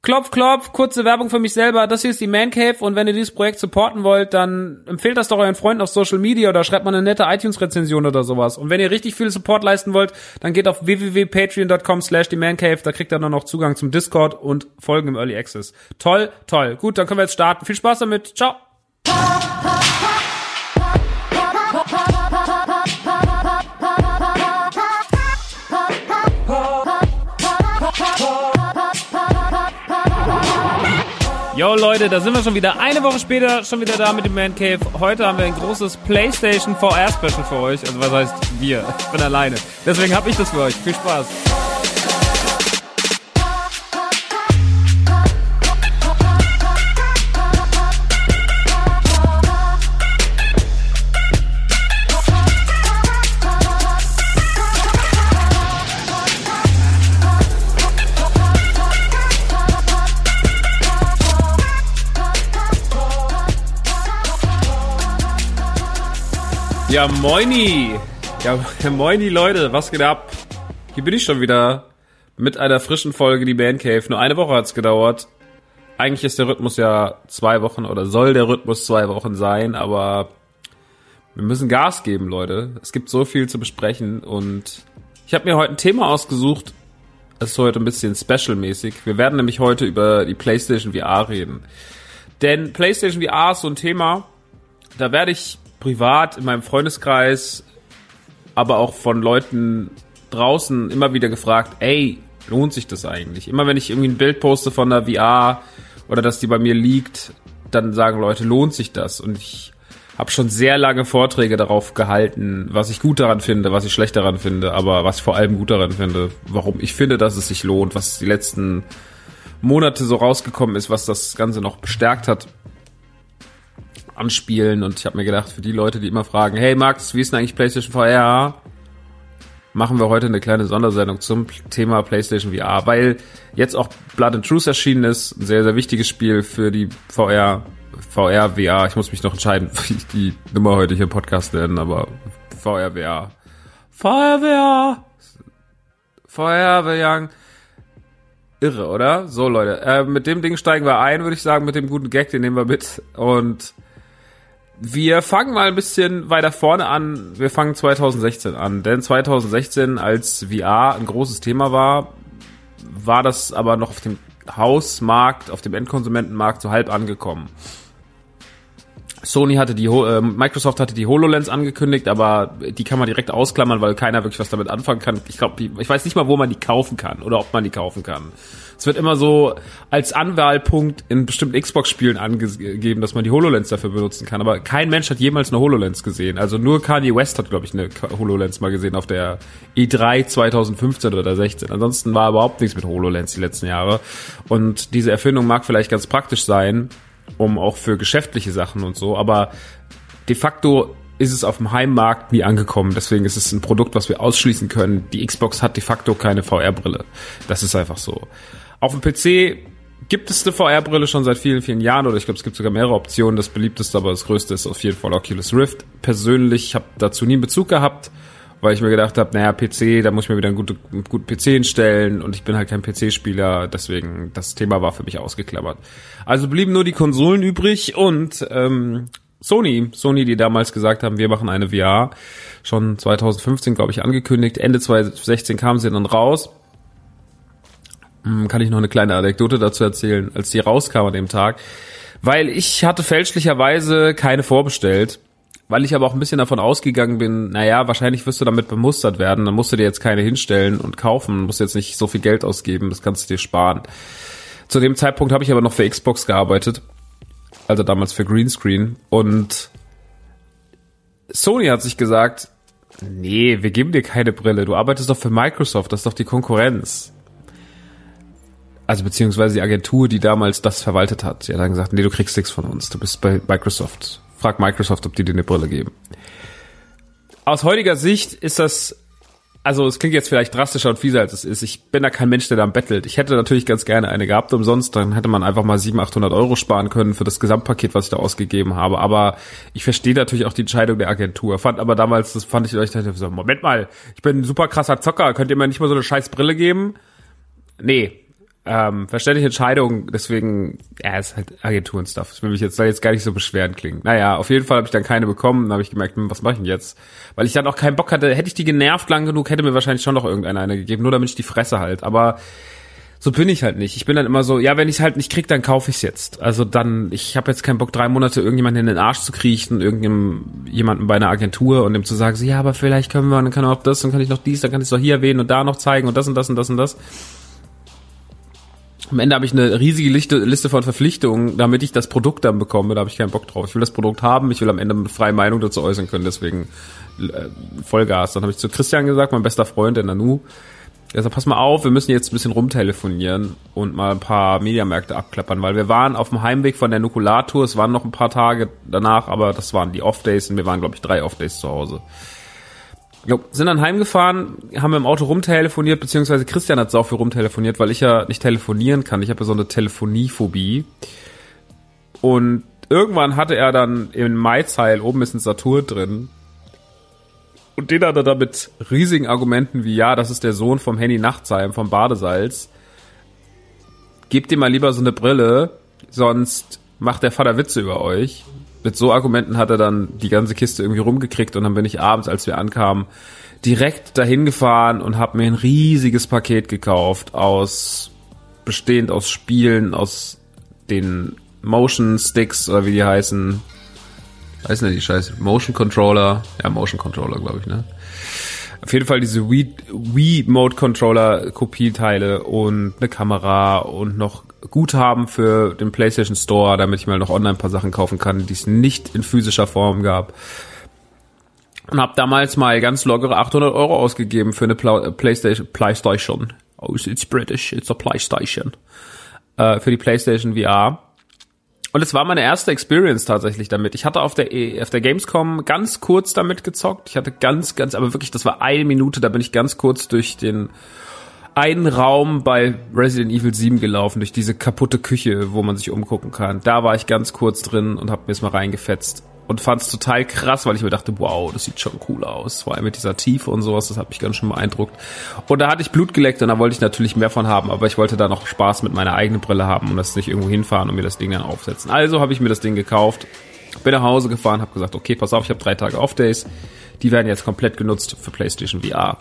Klopf, klopf, kurze Werbung für mich selber. Das hier ist die Man Cave und wenn ihr dieses Projekt supporten wollt, dann empfehlt das doch euren Freunden auf Social Media oder schreibt mal eine nette iTunes-Rezension oder sowas. Und wenn ihr richtig viel Support leisten wollt, dann geht auf www.patreon.com slash die Man Cave. Da kriegt ihr dann noch Zugang zum Discord und Folgen im Early Access. Toll, toll. Gut, dann können wir jetzt starten. Viel Spaß damit. Ciao. Yo Leute, da sind wir schon wieder. Eine Woche später schon wieder da mit dem Man Cave. Heute haben wir ein großes PlayStation VR Special für euch. Also was heißt wir? Ich bin alleine. Deswegen habe ich das für euch. Viel Spaß. Ja, moini. Ja, moini, Leute. Was geht ab? Hier bin ich schon wieder mit einer frischen Folge, die Man Cave. Nur eine Woche hat's gedauert. Eigentlich ist der Rhythmus ja zwei Wochen oder soll der Rhythmus zwei Wochen sein, aber wir müssen Gas geben, Leute. Es gibt so viel zu besprechen und ich habe mir heute ein Thema ausgesucht. Es ist heute ein bisschen special-mäßig. Wir werden nämlich heute über die PlayStation VR reden. Denn PlayStation VR ist so ein Thema, da werde ich privat in meinem Freundeskreis, aber auch von Leuten draußen immer wieder gefragt, ey, lohnt sich das eigentlich? Immer wenn ich irgendwie ein Bild poste von der VR oder dass die bei mir liegt, dann sagen Leute, lohnt sich das? Und ich habe schon sehr lange Vorträge darauf gehalten, was ich gut daran finde, was ich schlecht daran finde, aber was ich vor allem gut daran finde, warum ich finde, dass es sich lohnt, was die letzten Monate so rausgekommen ist, was das Ganze noch bestärkt hat anspielen. Und ich habe mir gedacht, für die Leute, die immer fragen, hey Max, wie ist denn eigentlich PlayStation VR? Machen wir heute eine kleine Sondersendung zum Thema PlayStation VR, weil jetzt auch Blood and Truth erschienen ist, ein sehr, sehr wichtiges Spiel für die VR VR, VR, ich muss mich noch entscheiden, wie ich die Nummer heute hier im Podcast nennen, aber VR, VR. VR, VR. VR, VR. Irre, oder? So, Leute. Äh, mit dem Ding steigen wir ein, würde ich sagen, mit dem guten Gag, den nehmen wir mit. Und wir fangen mal ein bisschen weiter vorne an. Wir fangen 2016 an. Denn 2016, als VR ein großes Thema war, war das aber noch auf dem Hausmarkt, auf dem Endkonsumentenmarkt so halb angekommen. Sony hatte die, äh, Microsoft hatte die HoloLens angekündigt, aber die kann man direkt ausklammern, weil keiner wirklich was damit anfangen kann. Ich glaube, ich weiß nicht mal, wo man die kaufen kann oder ob man die kaufen kann. Es wird immer so als Anwahlpunkt in bestimmten Xbox-Spielen angegeben, dass man die HoloLens dafür benutzen kann. Aber kein Mensch hat jemals eine HoloLens gesehen. Also nur Kanye West hat, glaube ich, eine HoloLens mal gesehen auf der E3 2015 oder 16. Ansonsten war überhaupt nichts mit HoloLens die letzten Jahre. Und diese Erfindung mag vielleicht ganz praktisch sein, um auch für geschäftliche Sachen und so, aber de facto ist es auf dem Heimmarkt nie angekommen. Deswegen ist es ein Produkt, was wir ausschließen können. Die Xbox hat de facto keine VR-Brille. Das ist einfach so. Auf dem PC gibt es eine VR-Brille schon seit vielen, vielen Jahren oder ich glaube, es gibt sogar mehrere Optionen. Das beliebteste, aber das größte ist auf jeden Fall Oculus Rift. Persönlich habe dazu nie einen Bezug gehabt, weil ich mir gedacht habe, naja, PC, da muss ich mir wieder einen guten, einen guten PC hinstellen und ich bin halt kein PC-Spieler, deswegen das Thema war für mich ausgeklammert. Also blieben nur die Konsolen übrig und ähm, Sony, Sony, die damals gesagt haben, wir machen eine VR, schon 2015, glaube ich, angekündigt. Ende 2016 kamen sie dann raus. Hm, kann ich noch eine kleine Anekdote dazu erzählen, als die rauskam an dem Tag. Weil ich hatte fälschlicherweise keine vorbestellt, weil ich aber auch ein bisschen davon ausgegangen bin, naja, wahrscheinlich wirst du damit bemustert werden, dann musst du dir jetzt keine hinstellen und kaufen, musst jetzt nicht so viel Geld ausgeben, das kannst du dir sparen. Zu dem Zeitpunkt habe ich aber noch für Xbox gearbeitet also damals für Greenscreen. Und Sony hat sich gesagt, nee, wir geben dir keine Brille, du arbeitest doch für Microsoft, das ist doch die Konkurrenz. Also beziehungsweise die Agentur, die damals das verwaltet hat, die hat dann gesagt, nee, du kriegst nichts von uns, du bist bei Microsoft. Frag Microsoft, ob die dir eine Brille geben. Aus heutiger Sicht ist das also es klingt jetzt vielleicht drastischer und fieser als es ist. Ich bin da kein Mensch, der da bettelt. Ich hätte natürlich ganz gerne eine gehabt umsonst, dann hätte man einfach mal 700, 800 Euro sparen können für das Gesamtpaket, was ich da ausgegeben habe. Aber ich verstehe natürlich auch die Entscheidung der Agentur. Fand aber damals, das fand ich, ich dachte so, Moment mal, ich bin ein super krasser Zocker, könnt ihr mir nicht mal so eine scheiß Brille geben? Nee, ähm, verständliche Entscheidung, deswegen, ja, ist halt Agenturen-Stuff. Ich will mich jetzt soll jetzt gar nicht so beschweren klingen. Naja, auf jeden Fall habe ich dann keine bekommen, dann habe ich gemerkt, hm, was mache ich denn jetzt? Weil ich dann auch keinen Bock hatte, hätte ich die genervt lang genug, hätte mir wahrscheinlich schon noch irgendeiner eine gegeben, nur damit ich die Fresse halt. Aber so bin ich halt nicht. Ich bin dann immer so, ja, wenn ich es halt nicht krieg, dann kaufe ich es jetzt. Also dann, ich habe jetzt keinen Bock, drei Monate irgendjemanden in den Arsch zu kriechen, irgendjemanden bei einer Agentur und dem zu sagen, so, ja, aber vielleicht können wir, dann kann auch das, dann kann ich noch dies, dann kann ich es doch hier erwähnen und da noch zeigen und das und das und das und das. Am Ende habe ich eine riesige Liste, von Verpflichtungen, damit ich das Produkt dann bekomme. Da habe ich keinen Bock drauf. Ich will das Produkt haben, ich will am Ende eine freie Meinung dazu äußern können, deswegen äh, Vollgas. Dann habe ich zu Christian gesagt, mein bester Freund, der Nanu, er sagt, pass mal auf, wir müssen jetzt ein bisschen rumtelefonieren und mal ein paar Mediamärkte abklappern, weil wir waren auf dem Heimweg von der Nukulatur, es waren noch ein paar Tage danach, aber das waren die Off-Days und wir waren, glaube ich, drei Off-Days zu Hause. Jo, sind dann heimgefahren, haben im Auto rumtelefoniert, beziehungsweise Christian hat sau viel rumtelefoniert, weil ich ja nicht telefonieren kann. Ich habe ja so eine Telefoniephobie. Und irgendwann hatte er dann im Maizeil oben ist ein Satur drin. Und den hat er da mit riesigen Argumenten wie, ja, das ist der Sohn vom Henny Nachtsheim, vom Badesalz. Gebt ihm mal lieber so eine Brille, sonst macht der Vater Witze über euch mit so Argumenten hat er dann die ganze Kiste irgendwie rumgekriegt und dann bin ich abends, als wir ankamen, direkt dahin gefahren und habe mir ein riesiges Paket gekauft aus bestehend aus Spielen, aus den Motion Sticks oder wie die heißen. Weiß nicht, die Scheiße. Motion Controller. Ja, Motion Controller, glaube ich, ne? Auf jeden Fall diese Wii, Wii Mode Controller Kopieteile und eine Kamera und noch Guthaben für den PlayStation Store, damit ich mal noch online ein paar Sachen kaufen kann, die es nicht in physischer Form gab. Und habe damals mal ganz lockere 800 Euro ausgegeben für eine Pla PlayStation. PlayStation. Oh, it's British, it's a PlayStation. Äh, für die PlayStation VR. Und es war meine erste Experience tatsächlich damit. Ich hatte auf der, e, auf der Gamescom ganz kurz damit gezockt. Ich hatte ganz, ganz, aber wirklich, das war eine Minute, da bin ich ganz kurz durch den einen Raum bei Resident Evil 7 gelaufen, durch diese kaputte Küche, wo man sich umgucken kann. Da war ich ganz kurz drin und hab mir es mal reingefetzt. Und fand es total krass, weil ich mir dachte, wow, das sieht schon cool aus. Vor allem mit dieser Tiefe und sowas, das hat mich ganz schön beeindruckt. Und da hatte ich Blut geleckt und da wollte ich natürlich mehr von haben, aber ich wollte da noch Spaß mit meiner eigenen Brille haben und das nicht irgendwo hinfahren und mir das Ding dann aufsetzen. Also habe ich mir das Ding gekauft, bin nach Hause gefahren, habe gesagt, okay, pass auf, ich habe drei Tage Off-Days. Die werden jetzt komplett genutzt für PlayStation VR.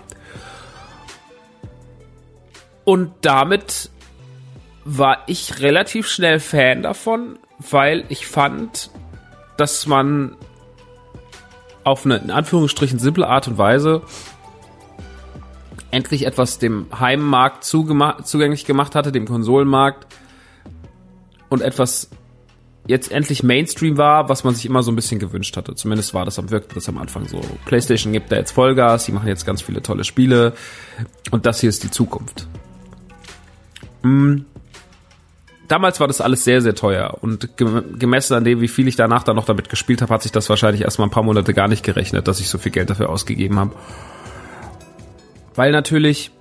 Und damit war ich relativ schnell Fan davon, weil ich fand, dass man auf eine in Anführungsstrichen simple Art und Weise endlich etwas dem Heimmarkt zugänglich gemacht hatte, dem Konsolenmarkt und etwas jetzt endlich Mainstream war, was man sich immer so ein bisschen gewünscht hatte. Zumindest war das am wirkte das am Anfang so. PlayStation gibt da jetzt Vollgas, die machen jetzt ganz viele tolle Spiele und das hier ist die Zukunft. Hm. Damals war das alles sehr, sehr teuer und gemessen an dem, wie viel ich danach dann noch damit gespielt habe, hat sich das wahrscheinlich erstmal ein paar Monate gar nicht gerechnet, dass ich so viel Geld dafür ausgegeben habe. Weil natürlich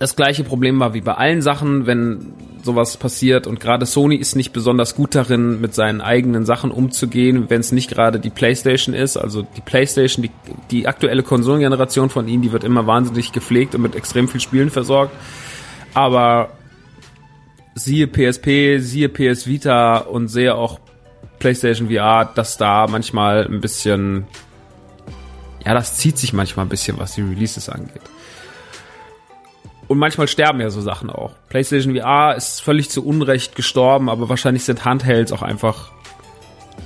das gleiche Problem war wie bei allen Sachen, wenn sowas passiert und gerade Sony ist nicht besonders gut darin, mit seinen eigenen Sachen umzugehen, wenn es nicht gerade die PlayStation ist. Also die PlayStation, die, die aktuelle Konsolengeneration von ihnen, die wird immer wahnsinnig gepflegt und mit extrem viel Spielen versorgt. Aber siehe PSP, siehe PS Vita und sehe auch PlayStation VR, dass da manchmal ein bisschen, ja, das zieht sich manchmal ein bisschen, was die Releases angeht. Und manchmal sterben ja so Sachen auch. PlayStation VR ist völlig zu Unrecht gestorben, aber wahrscheinlich sind Handhelds auch einfach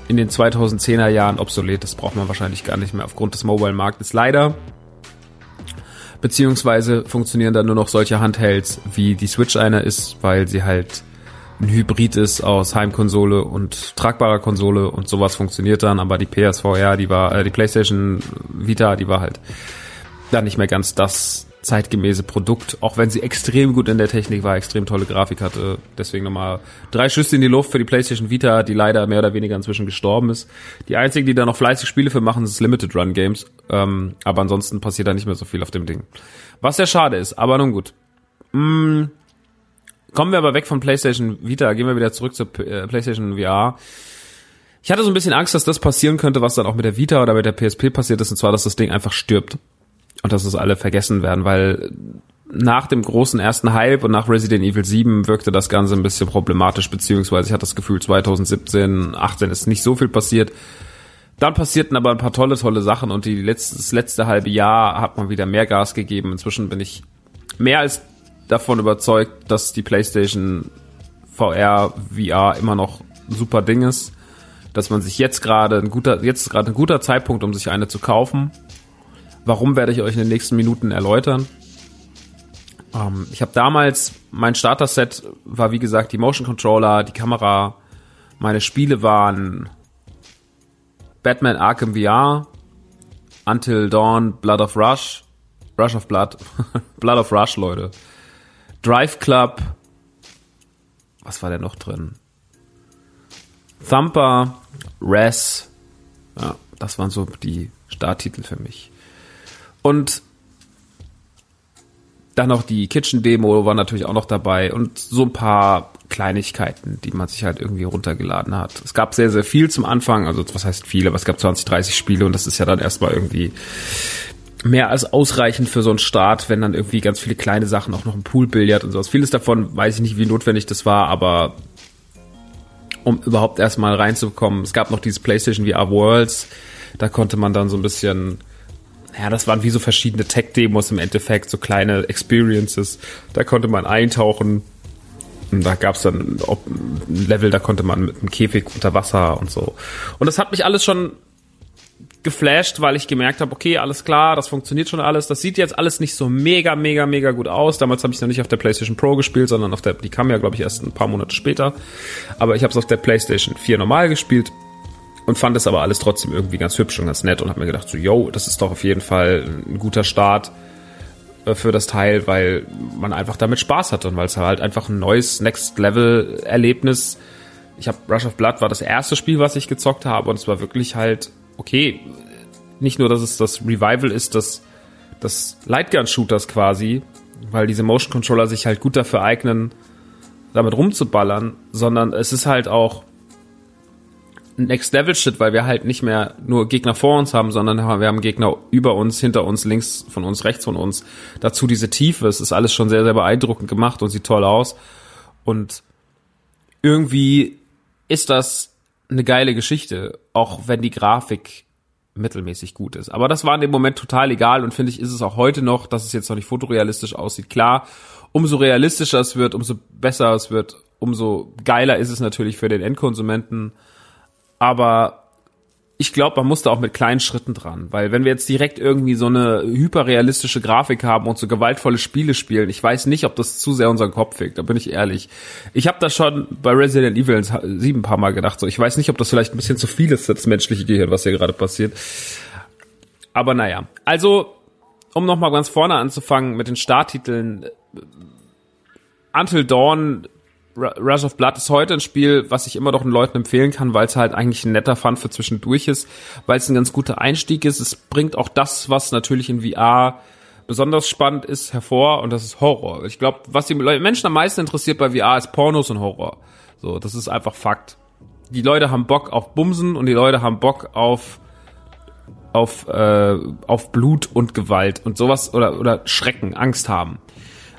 in den 2010er Jahren obsolet. Das braucht man wahrscheinlich gar nicht mehr aufgrund des Mobile-Marktes. Leider beziehungsweise funktionieren dann nur noch solche Handhelds, wie die Switch einer ist, weil sie halt ein Hybrid ist aus Heimkonsole und tragbarer Konsole und sowas funktioniert dann, aber die PSVR, die war, äh, die PlayStation Vita, die war halt dann nicht mehr ganz das zeitgemäße Produkt, auch wenn sie extrem gut in der Technik war, extrem tolle Grafik hatte. Deswegen nochmal drei Schüsse in die Luft für die PlayStation Vita, die leider mehr oder weniger inzwischen gestorben ist. Die einzigen, die da noch fleißig Spiele für machen, sind Limited Run Games. Ähm, aber ansonsten passiert da nicht mehr so viel auf dem Ding. Was sehr schade ist, aber nun gut. Mm, kommen wir aber weg von PlayStation Vita, gehen wir wieder zurück zur äh, PlayStation VR. Ich hatte so ein bisschen Angst, dass das passieren könnte, was dann auch mit der Vita oder mit der PSP passiert ist, und zwar, dass das Ding einfach stirbt und dass es alle vergessen werden, weil nach dem großen ersten Hype und nach Resident Evil 7 wirkte das Ganze ein bisschen problematisch, beziehungsweise ich hatte das Gefühl, 2017, 18 ist nicht so viel passiert. Dann passierten aber ein paar tolle, tolle Sachen und die letzte, das letzte halbe Jahr hat man wieder mehr Gas gegeben. Inzwischen bin ich mehr als davon überzeugt, dass die PlayStation VR, VR immer noch ein super Ding ist. Dass man sich jetzt gerade ein guter, jetzt gerade ein guter Zeitpunkt, um sich eine zu kaufen Warum werde ich euch in den nächsten Minuten erläutern. Ähm, ich habe damals, mein Starter-Set war wie gesagt die Motion Controller, die Kamera. Meine Spiele waren Batman Arkham VR, Until Dawn, Blood of Rush, Rush of Blood, Blood of Rush, Leute. Drive Club, was war denn noch drin? Thumper, Res, ja, das waren so die Starttitel für mich. Und dann noch die Kitchen-Demo war natürlich auch noch dabei und so ein paar Kleinigkeiten, die man sich halt irgendwie runtergeladen hat. Es gab sehr, sehr viel zum Anfang, also was heißt viel, aber es gab 20, 30 Spiele und das ist ja dann erstmal irgendwie mehr als ausreichend für so einen Start, wenn dann irgendwie ganz viele kleine Sachen, auch noch ein Poolbillard und sowas. Vieles davon weiß ich nicht, wie notwendig das war, aber um überhaupt erstmal reinzukommen, es gab noch dieses PlayStation VR Worlds, da konnte man dann so ein bisschen ja, das waren wie so verschiedene Tech-Demos im Endeffekt, so kleine Experiences. Da konnte man eintauchen. Und da gab's dann ein Level, da konnte man mit einem Käfig unter Wasser und so. Und das hat mich alles schon geflasht, weil ich gemerkt habe, okay, alles klar, das funktioniert schon alles. Das sieht jetzt alles nicht so mega, mega, mega gut aus. Damals habe ich noch nicht auf der PlayStation Pro gespielt, sondern auf der, die kam ja, glaube ich, erst ein paar Monate später. Aber ich habe es auf der PlayStation 4 normal gespielt und fand es aber alles trotzdem irgendwie ganz hübsch und ganz nett und habe mir gedacht, so, yo, das ist doch auf jeden Fall ein guter Start äh, für das Teil, weil man einfach damit Spaß hatte und weil es halt einfach ein neues Next-Level-Erlebnis. Ich habe Rush of Blood war das erste Spiel, was ich gezockt habe und es war wirklich halt okay. Nicht nur, dass es das Revival ist, das des Lightgun-Shooters quasi, weil diese Motion Controller sich halt gut dafür eignen, damit rumzuballern, sondern es ist halt auch Next Level Shit, weil wir halt nicht mehr nur Gegner vor uns haben, sondern wir haben Gegner über uns, hinter uns, links von uns, rechts von uns. Dazu diese Tiefe. Es ist alles schon sehr, sehr beeindruckend gemacht und sieht toll aus. Und irgendwie ist das eine geile Geschichte, auch wenn die Grafik mittelmäßig gut ist. Aber das war in dem Moment total egal und finde ich, ist es auch heute noch, dass es jetzt noch nicht fotorealistisch aussieht. Klar, umso realistischer es wird, umso besser es wird, umso geiler ist es natürlich für den Endkonsumenten. Aber ich glaube, man muss da auch mit kleinen Schritten dran, weil wenn wir jetzt direkt irgendwie so eine hyperrealistische Grafik haben und so gewaltvolle Spiele spielen, ich weiß nicht, ob das zu sehr unseren Kopf fickt, da bin ich ehrlich. Ich habe da schon bei Resident Evil 7 ein paar Mal gedacht, so ich weiß nicht, ob das vielleicht ein bisschen zu viel ist, das menschliche Gehirn, was hier gerade passiert. Aber naja, also um nochmal ganz vorne anzufangen mit den Starttiteln, Until Dawn Rush of Blood ist heute ein Spiel, was ich immer doch den Leuten empfehlen kann, weil es halt eigentlich ein netter Fun für zwischendurch ist, weil es ein ganz guter Einstieg ist. Es bringt auch das, was natürlich in VR besonders spannend ist, hervor und das ist Horror. Ich glaube, was die Menschen am meisten interessiert bei VR ist Pornos und Horror. So, das ist einfach Fakt. Die Leute haben Bock auf Bumsen und die Leute haben Bock auf auf äh, auf Blut und Gewalt und sowas oder oder Schrecken, Angst haben.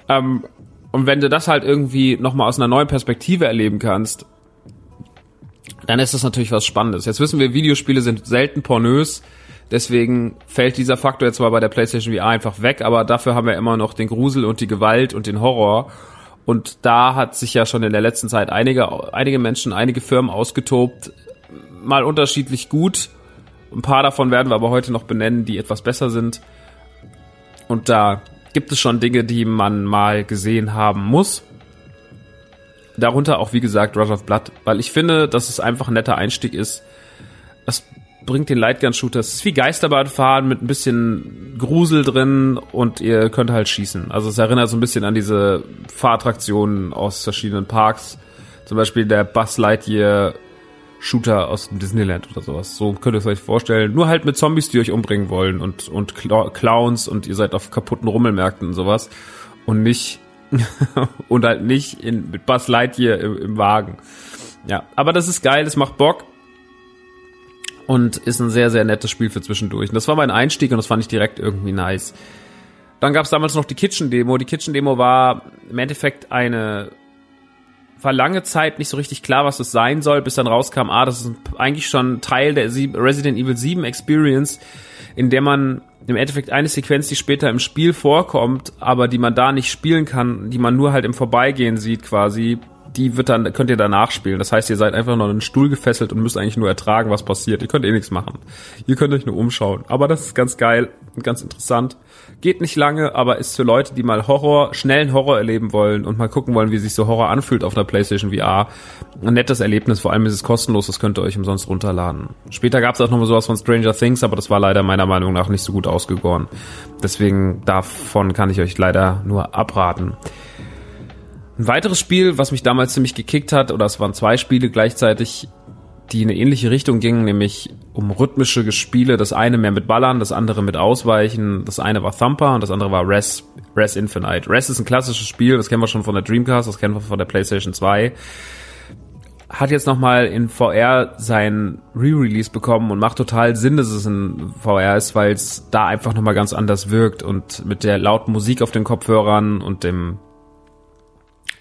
Ähm, und wenn du das halt irgendwie nochmal aus einer neuen Perspektive erleben kannst, dann ist das natürlich was Spannendes. Jetzt wissen wir, Videospiele sind selten pornös, deswegen fällt dieser Faktor jetzt mal bei der PlayStation VR einfach weg, aber dafür haben wir immer noch den Grusel und die Gewalt und den Horror. Und da hat sich ja schon in der letzten Zeit einige, einige Menschen, einige Firmen ausgetobt, mal unterschiedlich gut. Ein paar davon werden wir aber heute noch benennen, die etwas besser sind. Und da gibt es schon Dinge, die man mal gesehen haben muss. Darunter auch, wie gesagt, Rush of Blood, weil ich finde, dass es einfach ein netter Einstieg ist. Es bringt den Lightgun-Shooter. Es ist wie Geisterbahnfahren mit ein bisschen Grusel drin und ihr könnt halt schießen. Also es erinnert so ein bisschen an diese Fahrattraktionen aus verschiedenen Parks. Zum Beispiel der Buzz Lightyear Shooter aus dem Disneyland oder sowas. So könnt ihr es euch vorstellen. Nur halt mit Zombies, die euch umbringen wollen und, und Clowns und ihr seid auf kaputten Rummelmärkten und sowas. Und nicht, und halt nicht in, mit Buzz Lightyear im, im Wagen. Ja, aber das ist geil, es macht Bock. Und ist ein sehr, sehr nettes Spiel für zwischendurch. Und das war mein Einstieg und das fand ich direkt irgendwie nice. Dann gab es damals noch die Kitchen-Demo. Die Kitchen-Demo war im Endeffekt eine war lange Zeit nicht so richtig klar, was das sein soll, bis dann rauskam, ah, das ist eigentlich schon Teil der Resident Evil 7 Experience, in der man im Endeffekt eine Sequenz, die später im Spiel vorkommt, aber die man da nicht spielen kann, die man nur halt im Vorbeigehen sieht quasi, die wird dann, könnt ihr danach spielen. Das heißt, ihr seid einfach noch in einen Stuhl gefesselt und müsst eigentlich nur ertragen, was passiert. Ihr könnt eh nichts machen. Ihr könnt euch nur umschauen. Aber das ist ganz geil und ganz interessant. Geht nicht lange, aber ist für Leute, die mal Horror, schnellen Horror erleben wollen und mal gucken wollen, wie sich so Horror anfühlt auf einer PlayStation VR. Ein nettes Erlebnis, vor allem ist es kostenlos, das könnt ihr euch umsonst runterladen. Später gab es auch noch mal sowas von Stranger Things, aber das war leider meiner Meinung nach nicht so gut ausgegoren. Deswegen davon kann ich euch leider nur abraten. Ein weiteres Spiel, was mich damals ziemlich gekickt hat, oder es waren zwei Spiele gleichzeitig, die in eine ähnliche Richtung gingen, nämlich um rhythmische Spiele. Das eine mehr mit Ballern, das andere mit Ausweichen. Das eine war Thumper und das andere war Res, Res Infinite. Res ist ein klassisches Spiel, das kennen wir schon von der Dreamcast, das kennen wir von der PlayStation 2. Hat jetzt nochmal in VR sein Re-Release bekommen und macht total Sinn, dass es in VR ist, weil es da einfach nochmal ganz anders wirkt und mit der lauten Musik auf den Kopfhörern und dem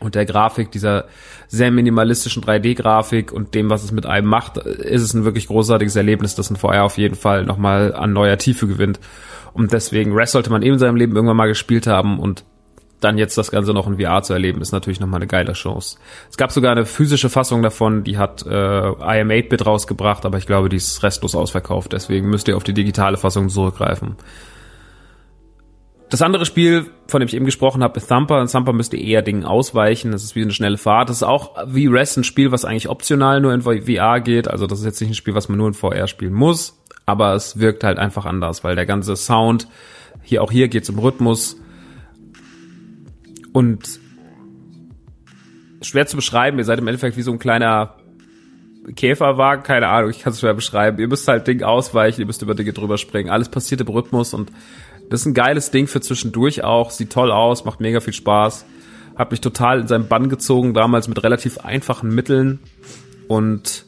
und der Grafik, dieser sehr minimalistischen 3D-Grafik und dem, was es mit einem macht, ist es ein wirklich großartiges Erlebnis, das ein VR auf jeden Fall nochmal an neuer Tiefe gewinnt. Und deswegen, Rest sollte man eben in seinem Leben irgendwann mal gespielt haben und dann jetzt das Ganze noch in VR zu erleben, ist natürlich nochmal eine geile Chance. Es gab sogar eine physische Fassung davon, die hat äh, IM8-Bit rausgebracht, aber ich glaube, die ist restlos ausverkauft, deswegen müsst ihr auf die digitale Fassung zurückgreifen. Das andere Spiel, von dem ich eben gesprochen habe, ist Thumper. Thumper müsste eher Dingen ausweichen. Das ist wie eine schnelle Fahrt. Das ist auch wie Rest ein Spiel, was eigentlich optional nur in VR geht. Also das ist jetzt nicht ein Spiel, was man nur in VR spielen muss. Aber es wirkt halt einfach anders, weil der ganze Sound, hier auch hier geht es um Rhythmus. Und schwer zu beschreiben, ihr seid im Endeffekt wie so ein kleiner Käferwagen, keine Ahnung, ich kann es schwer beschreiben. Ihr müsst halt Ding ausweichen, ihr müsst über Dinge drüber springen. Alles passiert im Rhythmus und Das ist ein geiles Ding für zwischendurch auch. Sieht toll aus, macht mega viel Spaß. Hat mich total in seinen Bann gezogen, damals mit relativ einfachen Mitteln. Und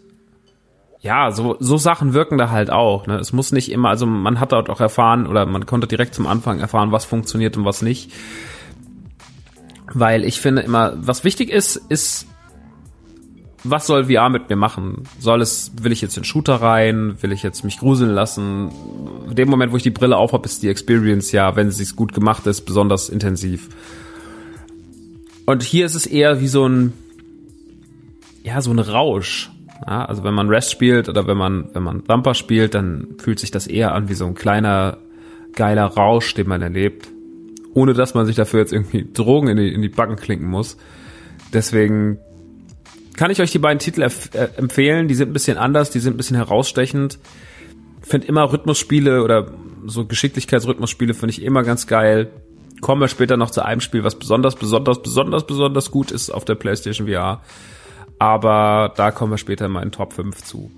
ja, so, so Sachen wirken da halt auch. Ne? Es muss nicht immer, also man hat dort auch erfahren oder man konnte direkt zum Anfang erfahren, was funktioniert und was nicht. Weil ich finde immer, was wichtig ist, ist, was soll VR mit mir machen? Soll es, will ich jetzt in Shooter rein? Will ich jetzt mich gruseln lassen? In dem Moment, wo ich die Brille aufhab, ist die Experience ja, wenn sie gut gemacht ist, besonders intensiv. Und hier ist es eher wie so ein, ja, so ein Rausch. Ja, also wenn man Rest spielt oder wenn man, wenn man Bumper spielt, dann fühlt sich das eher an wie so ein kleiner, geiler Rausch, den man erlebt. Ohne dass man sich dafür jetzt irgendwie Drogen in die, in die Backen klinken muss. Deswegen kann ich euch die beiden Titel äh, empfehlen. Die sind ein bisschen anders, die sind ein bisschen herausstechend. Finde immer Rhythmusspiele oder so Geschicklichkeitsrhythmusspiele finde ich immer ganz geil. Kommen wir später noch zu einem Spiel, was besonders, besonders, besonders, besonders gut ist auf der PlayStation VR. Aber da kommen wir später in meinen Top 5 zu.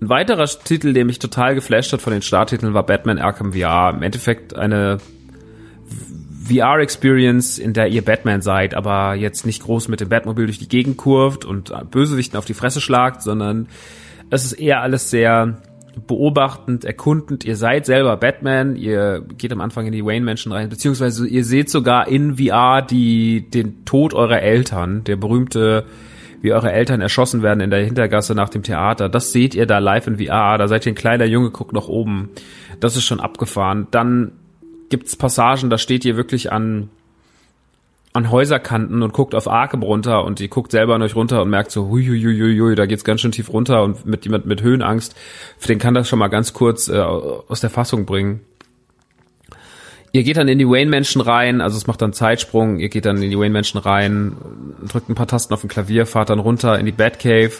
Ein weiterer Titel, der mich total geflasht hat von den Starttiteln, war Batman Arkham VR. Im Endeffekt eine VR-Experience, in der ihr Batman seid, aber jetzt nicht groß mit dem Batmobil durch die Gegend kurvt und Bösewichten auf die Fresse schlagt, sondern es ist eher alles sehr beobachtend, erkundend. Ihr seid selber Batman, ihr geht am Anfang in die Wayne-Menschen rein, beziehungsweise ihr seht sogar in VR die, den Tod eurer Eltern, der berühmte wie eure Eltern erschossen werden in der Hintergasse nach dem Theater. Das seht ihr da live in VR. Da seid ihr ein kleiner Junge, guckt nach oben. Das ist schon abgefahren. Dann gibt's Passagen, da steht ihr wirklich an an Häuserkanten und guckt auf Arkham runter und ihr guckt selber an euch runter und merkt so, hui, hui, hui, hui, da geht's ganz schön tief runter und mit jemand mit Höhenangst, für den kann das schon mal ganz kurz äh, aus der Fassung bringen. Ihr geht dann in die Wayne-Menschen rein, also es macht dann Zeitsprung, ihr geht dann in die Wayne-Menschen rein, drückt ein paar Tasten auf dem Klavier, fahrt dann runter in die Batcave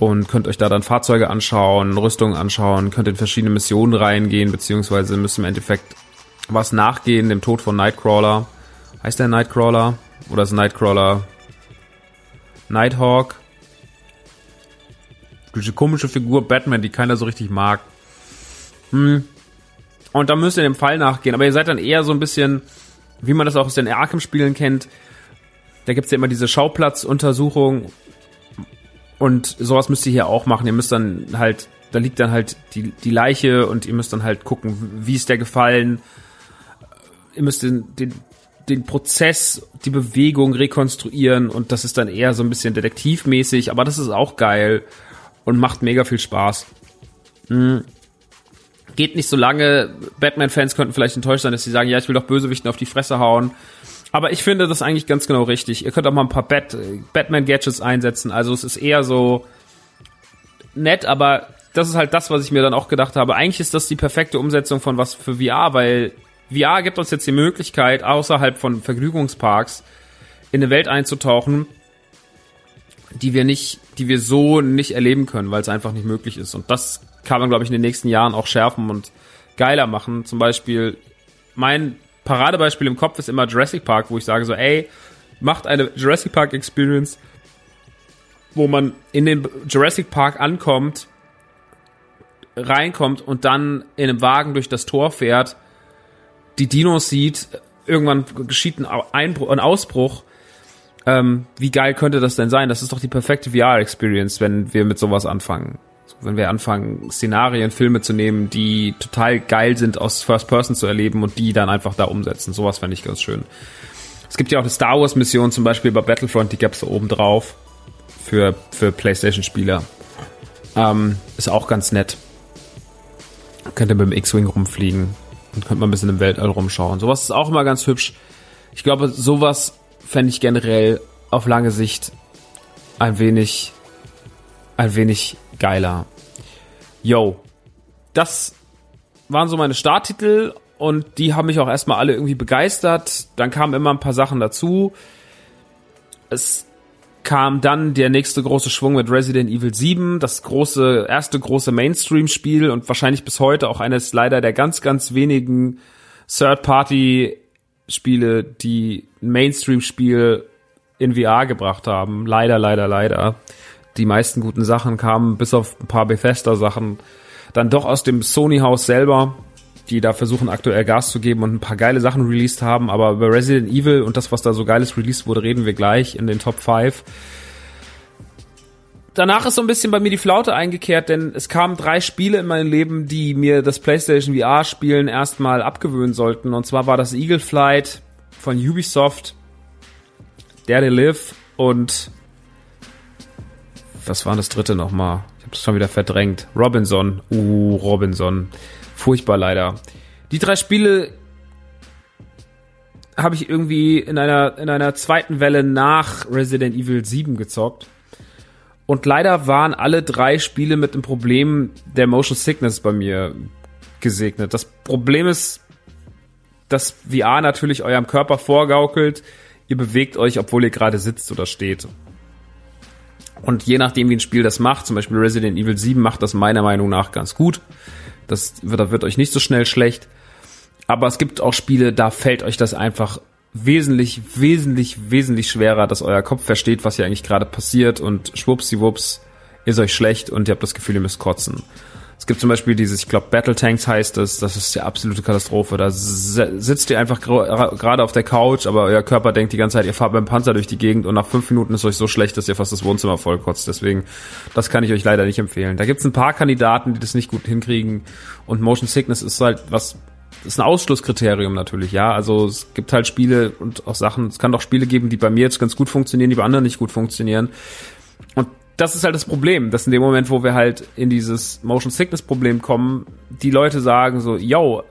und könnt euch da dann Fahrzeuge anschauen, Rüstungen anschauen, könnt in verschiedene Missionen reingehen, beziehungsweise müsst im Endeffekt was nachgehen, dem Tod von Nightcrawler. Heißt der Nightcrawler? Oder ist Nightcrawler Nighthawk? Diese komische Figur Batman, die keiner so richtig mag. Hm. Und da müsst ihr dem Fall nachgehen. Aber ihr seid dann eher so ein bisschen, wie man das auch aus den Arkham-Spielen kennt. Da gibt's ja immer diese Schauplatzuntersuchung. Und sowas müsst ihr hier auch machen. Ihr müsst dann halt, da liegt dann halt die, die Leiche und ihr müsst dann halt gucken, wie ist der gefallen. Ihr müsst den, den, den Prozess, die Bewegung rekonstruieren und das ist dann eher so ein bisschen detektivmäßig, aber das ist auch geil und macht mega viel Spaß. Mhm geht nicht so lange. Batman-Fans könnten vielleicht enttäuscht sein, dass sie sagen, ja, ich will doch Bösewichten auf die Fresse hauen. Aber ich finde das eigentlich ganz genau richtig. Ihr könnt auch mal ein paar Bat Batman-Gadgets einsetzen. Also es ist eher so nett, aber das ist halt das, was ich mir dann auch gedacht habe. Eigentlich ist das die perfekte Umsetzung von was für VR, weil VR gibt uns jetzt die Möglichkeit, außerhalb von Vergnügungsparks in eine Welt einzutauchen, die wir nicht, die wir so nicht erleben können, weil es einfach nicht möglich ist. Und das kann man, glaube ich, in den nächsten Jahren auch schärfen und geiler machen. Zum Beispiel, mein Paradebeispiel im Kopf ist immer Jurassic Park, wo ich sage so, ey, macht eine Jurassic Park Experience, wo man in den Jurassic Park ankommt, reinkommt und dann in einem Wagen durch das Tor fährt, die Dinos sieht, irgendwann geschieht ein, Einbruch, ein Ausbruch. Ähm, wie geil könnte das denn sein? Das ist doch die perfekte VR-Experience, wenn wir mit sowas anfangen wenn wir anfangen, Szenarien, Filme zu nehmen, die total geil sind, aus First Person zu erleben und die dann einfach da umsetzen. Sowas fände ich ganz schön. Es gibt ja auch eine Star Wars Mission, zum Beispiel bei Battlefront, die gab's da oben drauf für, für Playstation-Spieler. Ähm, ist auch ganz nett. Könnt ihr mit dem X-Wing rumfliegen und könnt mal ein bisschen im Weltall rumschauen. Sowas ist auch immer ganz hübsch. Ich glaube, sowas fände ich generell auf lange Sicht ein wenig, ein wenig geiler. Yo, das waren so meine Starttitel und die haben mich auch erstmal alle irgendwie begeistert. Dann kamen immer ein paar Sachen dazu. Es kam dann der nächste große Schwung mit Resident Evil 7, das große, erste große Mainstream-Spiel und wahrscheinlich bis heute auch eines leider der ganz, ganz wenigen Third-Party-Spiele, die Mainstream-Spiel in VR gebracht haben. Leider, leider, leider die meisten guten Sachen kamen, bis auf ein paar Bethesda-Sachen, dann doch aus dem Sony-Haus selber. Die da versuchen aktuell Gas zu geben und ein paar geile Sachen released haben, aber über Resident Evil und das, was da so geiles released wurde, reden wir gleich in den Top 5. Danach ist so ein bisschen bei mir die Flaute eingekehrt, denn es kamen drei Spiele in meinem Leben, die mir das PlayStation VR-Spielen erstmal abgewöhnen sollten. Und zwar war das Eagle Flight von Ubisoft, Dare They Live und was war das dritte nochmal? Ich habe das schon wieder verdrängt. Robinson. Uh, Robinson. Furchtbar leider. Die drei Spiele habe ich irgendwie in einer, in einer zweiten Welle nach Resident Evil 7 gezockt. Und leider waren alle drei Spiele mit dem Problem der Motion Sickness bei mir gesegnet. Das Problem ist, dass VR natürlich eurem Körper vorgaukelt, ihr bewegt euch, obwohl ihr gerade sitzt oder steht. Und je nachdem, wie ein Spiel das macht, zum Beispiel Resident Evil 7 macht das meiner Meinung nach ganz gut. Das wird, da wird euch nicht so schnell schlecht. Aber es gibt auch Spiele, da fällt euch das einfach wesentlich, wesentlich, wesentlich schwerer, dass euer Kopf versteht, was hier eigentlich gerade passiert und schwuppsiwupps ist euch schlecht und ihr habt das Gefühl, ihr müsst kotzen. Es gibt zum Beispiel dieses, ich glaube, Battle Tanks heißt es, das ist die absolute Katastrophe. Da sitzt ihr einfach gerade auf der Couch, aber euer Körper denkt die ganze Zeit, ihr fahrt beim Panzer durch die Gegend und nach fünf Minuten ist euch so schlecht, dass ihr fast das Wohnzimmer vollkotzt. Deswegen, das kann ich euch leider nicht empfehlen. Da gibt es ein paar Kandidaten, die das nicht gut hinkriegen und Motion Sickness ist halt was, ist ein Ausschlusskriterium natürlich, ja. Also es gibt halt Spiele und auch Sachen, es kann doch Spiele geben, die bei mir jetzt ganz gut funktionieren, die bei anderen nicht gut funktionieren. Das ist halt das Problem, dass in dem Moment, wo wir halt in dieses Motion Sickness Problem kommen, die Leute sagen so, yo,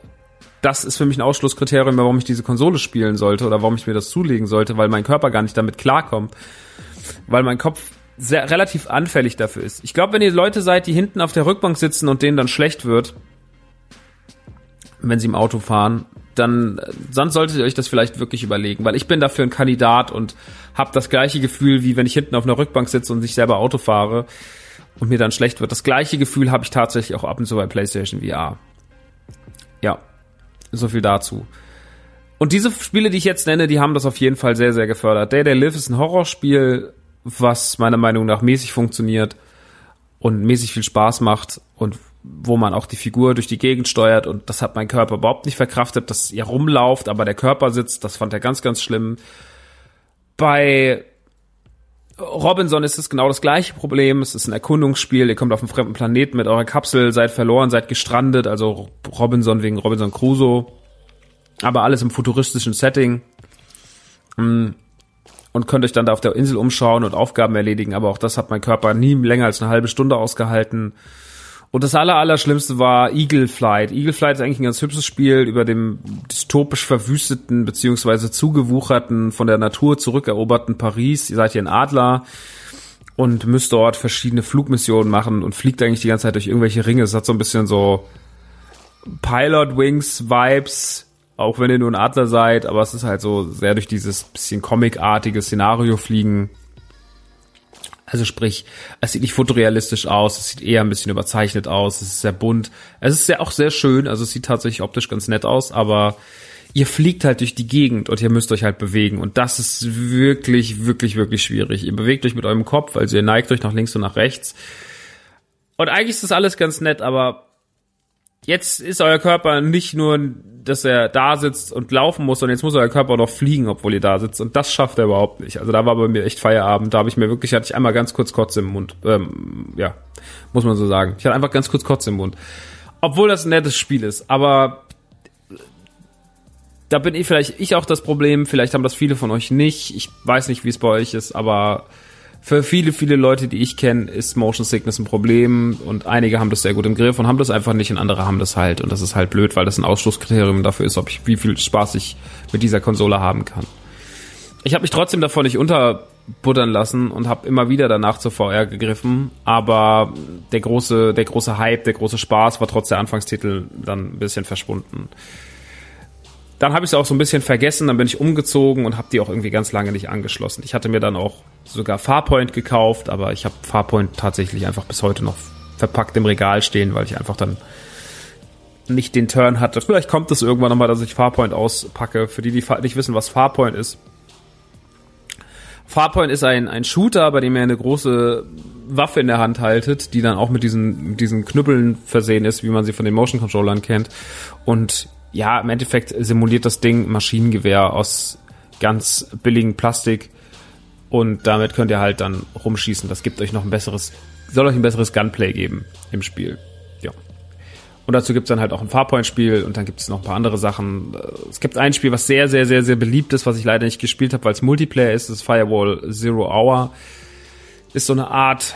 das ist für mich ein Ausschlusskriterium, warum ich diese Konsole spielen sollte oder warum ich mir das zulegen sollte, weil mein Körper gar nicht damit klarkommt, weil mein Kopf sehr relativ anfällig dafür ist. Ich glaube, wenn ihr Leute seid, die hinten auf der Rückbank sitzen und denen dann schlecht wird, wenn sie im Auto fahren, dann sonst solltet ihr euch das vielleicht wirklich überlegen, weil ich bin dafür ein Kandidat und habe das gleiche Gefühl, wie wenn ich hinten auf einer Rückbank sitze und sich selber Auto fahre und mir dann schlecht wird. Das gleiche Gefühl habe ich tatsächlich auch ab und zu bei PlayStation VR. Ja, so viel dazu. Und diese Spiele, die ich jetzt nenne, die haben das auf jeden Fall sehr, sehr gefördert. Day Day Live ist ein Horrorspiel, was meiner Meinung nach mäßig funktioniert und mäßig viel Spaß macht und wo man auch die Figur durch die Gegend steuert und das hat mein Körper überhaupt nicht verkraftet, dass ihr rumlauft, aber der Körper sitzt, das fand er ganz, ganz schlimm. Bei Robinson ist es genau das gleiche Problem. Es ist ein Erkundungsspiel. Ihr kommt auf einen fremden Planeten mit eurer Kapsel, seid verloren, seid gestrandet. Also Robinson wegen Robinson Crusoe. Aber alles im futuristischen Setting. Mm. Und könnt euch dann da auf der Insel umschauen und Aufgaben erledigen. Aber auch das hat mein Körper nie länger als eine halbe Stunde ausgehalten. Und das aller, Allerschlimmste war Eagle Flight. Eagle Flight ist eigentlich ein ganz hübsches Spiel über dem dystopisch verwüsteten beziehungsweise zugewucherten, von der Natur zurückeroberten Paris. Ihr seid hier ein Adler und müsst dort verschiedene Flugmissionen machen und fliegt eigentlich die ganze Zeit durch irgendwelche Ringe. Es hat so ein bisschen so Pilot Wings Vibes, auch wenn ihr nur ein Adler seid, aber es ist halt so sehr durch dieses bisschen comicartige Szenario fliegen also sprich, es sieht nicht fotorealistisch aus, es sieht eher ein bisschen überzeichnet aus, es ist sehr bunt. Es ist ja auch sehr schön, also es sieht tatsächlich optisch ganz nett aus, aber ihr fliegt halt durch die Gegend und ihr müsst euch halt bewegen. Und das ist wirklich, wirklich, wirklich schwierig. Ihr bewegt euch mit eurem Kopf, also ihr neigt euch nach links und nach rechts. Und eigentlich ist das alles ganz nett, aber jetzt ist euer Körper nicht nur, dass er da sitzt und laufen muss, sondern jetzt muss euer Körper noch fliegen, obwohl ihr da sitzt. Und das schafft er überhaupt nicht. Also da war bei mir echt Feierabend. Da habe ich mir wirklich, hatte ich einmal ganz kurz Kotze im Mund. Ähm, ja, muss man so sagen. Ich hatte einfach ganz kurz Kotze im Mund. Obwohl das ein nettes Spiel ist. Aber da bin ich vielleicht ich auch das Problem. Vielleicht haben das viele von euch nicht. Ich weiß nicht, wie es bei euch ist, aber für viele, viele Leute, die ich kenne, ist Motion Sickness ein Problem und einige haben das sehr gut im Griff und haben das einfach nicht und andere haben das halt und das ist halt blöd, weil das ein Ausschlusskriterium dafür ist, ob ich wie viel Spaß ich mit dieser Konsole haben kann. Ich habe mich trotzdem davon nicht unterbuttern lassen und habe immer wieder danach zur VR gegriffen, aber der große, der große Hype, der große Spaß war trotz der Anfangstitel dann ein bisschen verschwunden. Dann habe ich es auch so ein bisschen vergessen, dann bin ich umgezogen und habe die auch irgendwie ganz lange nicht angeschlossen. Ich hatte mir dann auch sogar Farpoint gekauft, aber ich habe Farpoint tatsächlich einfach bis heute noch verpackt im Regal stehen, weil ich einfach dann nicht den Turn hatte. Vielleicht kommt es irgendwann nochmal, dass ich Farpoint auspacke. Für die, die nicht wissen, was Farpoint ist. Farpoint ist ein, ein Shooter, bei dem ihr eine große Waffe in der Hand haltet, die dann auch mit diesen, mit diesen Knüppeln versehen ist, wie man sie von den Motion Controllern kennt. Und ja, im Endeffekt simuliert das Ding Maschinengewehr aus ganz billigem Plastik. Und damit könnt ihr halt dann rumschießen. Das gibt euch noch ein besseres, soll euch ein besseres Gunplay geben im Spiel. Ja. Und dazu gibt's dann halt auch ein Farpoint-Spiel und dann gibt es noch ein paar andere Sachen. Es gibt ein Spiel, was sehr, sehr, sehr, sehr beliebt ist, was ich leider nicht gespielt habe, weil es Multiplayer ist, das ist Firewall Zero Hour. Ist so eine Art,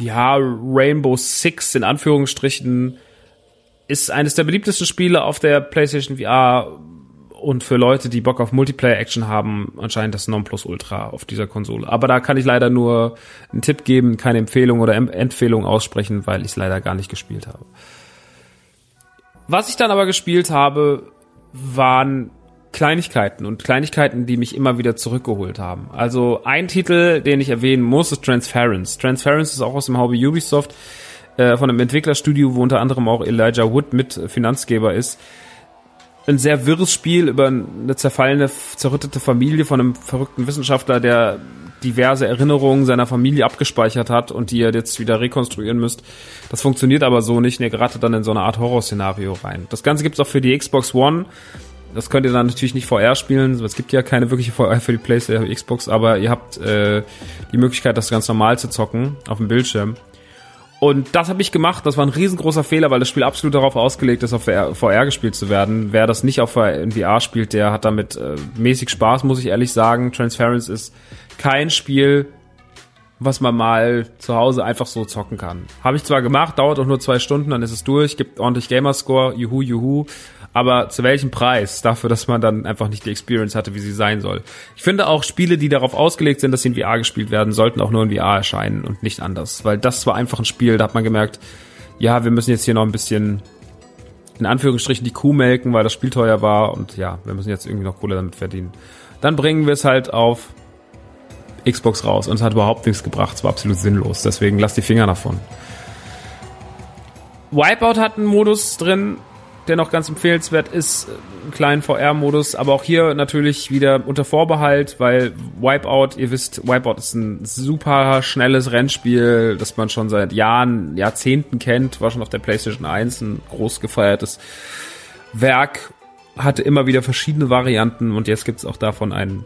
ja, Rainbow Six in Anführungsstrichen. Ist eines der beliebtesten Spiele auf der PlayStation VR und für Leute, die Bock auf Multiplayer-Action haben, anscheinend das Nonplusultra auf dieser Konsole. Aber da kann ich leider nur einen Tipp geben, keine Empfehlung oder Empfehlung aussprechen, weil ich es leider gar nicht gespielt habe. Was ich dann aber gespielt habe, waren Kleinigkeiten und Kleinigkeiten, die mich immer wieder zurückgeholt haben. Also ein Titel, den ich erwähnen muss, ist Transference. Transference ist auch aus dem Hobby Ubisoft, äh, von einem Entwicklerstudio, wo unter anderem auch Elijah Wood mit Finanzgeber ist ein sehr wirres Spiel über eine zerfallene, zerrüttete Familie von einem verrückten Wissenschaftler, der diverse Erinnerungen seiner Familie abgespeichert hat und die er jetzt wieder rekonstruieren müsst. Das funktioniert aber so nicht. Er geratet dann in so eine Art Horrorszenario rein. Das Ganze gibt's auch für die Xbox One. Das könnt ihr dann natürlich nicht VR spielen. Es gibt ja keine wirkliche VR für die PlayStation Xbox, aber ihr habt äh, die Möglichkeit, das ganz normal zu zocken auf dem Bildschirm. Und das habe ich gemacht. Das war ein riesengroßer Fehler, weil das Spiel absolut darauf ausgelegt ist, auf VR, gespielt zu werden. Wer das nicht auf VR spielt, der hat damit äh, mäßig Spaß, muss ich ehrlich sagen. Transference ist kein Spiel, was man mal zu Hause einfach so zocken kann. Habe ich zwar gemacht, dauert auch nur zwei Stunden, dann ist es durch, gibt ordentlich Gamerscore, juhu, juhu aber zu welchem Preis dafür, dass man dann einfach nicht die Experience hatte, wie sie sein soll. Ich finde auch Spiele, die darauf ausgelegt sind, dass sie in VR gespielt werden, sollten auch nur in VR erscheinen und nicht anders, weil das war einfach ein Spiel, da hat man gemerkt, ja, wir müssen jetzt hier noch ein bisschen in Anführungsstrichen die Kuh melken, weil das Spiel teuer war und ja, wir müssen jetzt irgendwie noch Kohle damit verdienen. Dann bringen wir es halt auf Xbox raus und es hat überhaupt nichts gebracht, es war absolut sinnlos, deswegen lasst die Finger davon. Wipeout hat einen Modus drin, der noch ganz empfehlenswert ist, einen kleinen VR-Modus, aber auch hier natürlich wieder unter Vorbehalt, weil Wipeout, ihr wisst, Wipeout ist ein super schnelles Rennspiel, das man schon seit Jahren, Jahrzehnten kennt, war schon auf der PlayStation 1 ein groß gefeiertes Werk, hatte immer wieder verschiedene Varianten und jetzt gibt's auch davon einen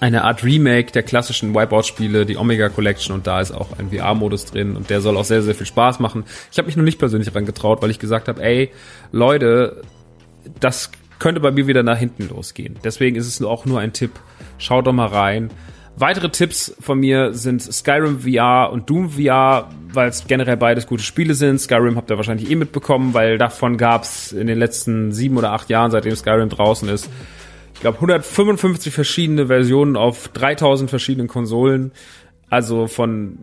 eine Art Remake der klassischen Wipeout-Spiele, die Omega Collection und da ist auch ein VR-Modus drin und der soll auch sehr, sehr viel Spaß machen. Ich habe mich noch nicht persönlich daran getraut, weil ich gesagt habe, ey, Leute, das könnte bei mir wieder nach hinten losgehen. Deswegen ist es auch nur ein Tipp. Schaut doch mal rein. Weitere Tipps von mir sind Skyrim VR und Doom VR, weil es generell beides gute Spiele sind. Skyrim habt ihr wahrscheinlich eh mitbekommen, weil davon gab's in den letzten sieben oder acht Jahren, seitdem Skyrim draußen ist, ich glaube 155 verschiedene Versionen auf 3000 verschiedenen Konsolen. Also von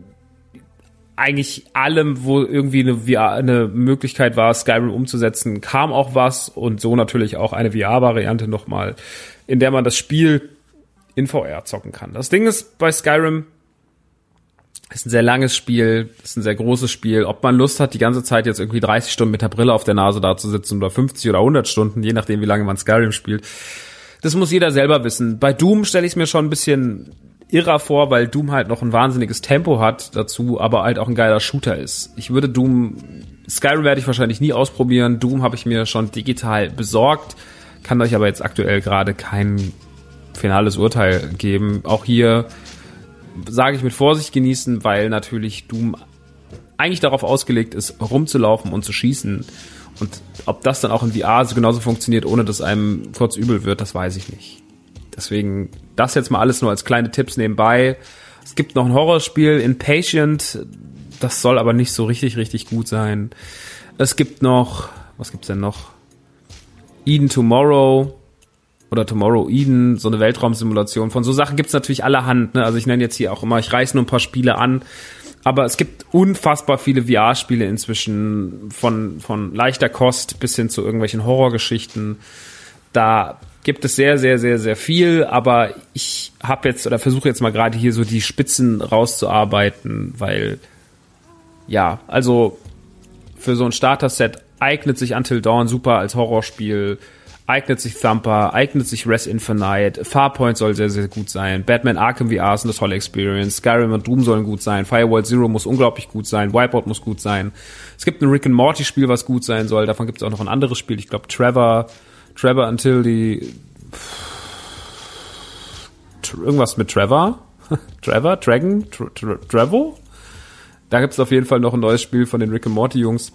eigentlich allem, wo irgendwie eine, VR, eine Möglichkeit war, Skyrim umzusetzen, kam auch was und so natürlich auch eine VR-Variante nochmal, in der man das Spiel in VR zocken kann. Das Ding ist bei Skyrim, ist ein sehr langes Spiel, ist ein sehr großes Spiel. Ob man Lust hat, die ganze Zeit jetzt irgendwie 30 Stunden mit der Brille auf der Nase da zu sitzen oder 50 oder 100 Stunden, je nachdem, wie lange man Skyrim spielt, das muss jeder selber wissen. Bei Doom stelle ich es mir schon ein bisschen irrer vor, weil Doom halt noch ein wahnsinniges Tempo hat dazu, aber halt auch ein geiler Shooter ist. Ich würde Doom, Skyrim werde ich wahrscheinlich nie ausprobieren. Doom habe ich mir schon digital besorgt, kann euch aber jetzt aktuell gerade kein finales Urteil geben. Auch hier sage ich mit Vorsicht genießen, weil natürlich Doom eigentlich darauf ausgelegt ist, rumzulaufen und zu schießen. Und ob das dann auch in VR so genauso funktioniert, ohne dass einem kurz übel wird, das weiß ich nicht. Deswegen das jetzt mal alles nur als kleine Tipps nebenbei. Es gibt noch ein Horrorspiel, Impatient. Das soll aber nicht so richtig, richtig gut sein. Es gibt noch, was gibt's denn noch? Eden Tomorrow oder Tomorrow Eden, so eine Weltraumsimulation. Von so Sachen gibt's natürlich allerhand. Ne? Also ich nenne jetzt hier auch immer, ich reiß nur ein paar Spiele an. Aber es gibt unfassbar viele VR-Spiele inzwischen, von, von leichter Kost bis hin zu irgendwelchen Horrorgeschichten. Da gibt es sehr, sehr, sehr, sehr viel, aber ich habe jetzt oder versuche jetzt mal gerade hier so die Spitzen rauszuarbeiten, weil ja, also für so ein Starter-Set eignet sich Until Dawn super als Horrorspiel. Eignet sich Thumper, eignet sich Res Infinite, Farpoint soll sehr, sehr gut sein, Batman Arkham VR ist eine tolle Experience, Skyrim und Doom sollen gut sein, Firewall Zero muss unglaublich gut sein, Wipeout muss gut sein. Es gibt ein Rick and Morty Spiel, was gut sein soll, davon gibt es auch noch ein anderes Spiel, ich glaube Trevor, Trevor Until die irgendwas mit Trevor? Trevor? Dragon? Tra Trevor? Da gibt es auf jeden Fall noch ein neues Spiel von den Rick and Morty Jungs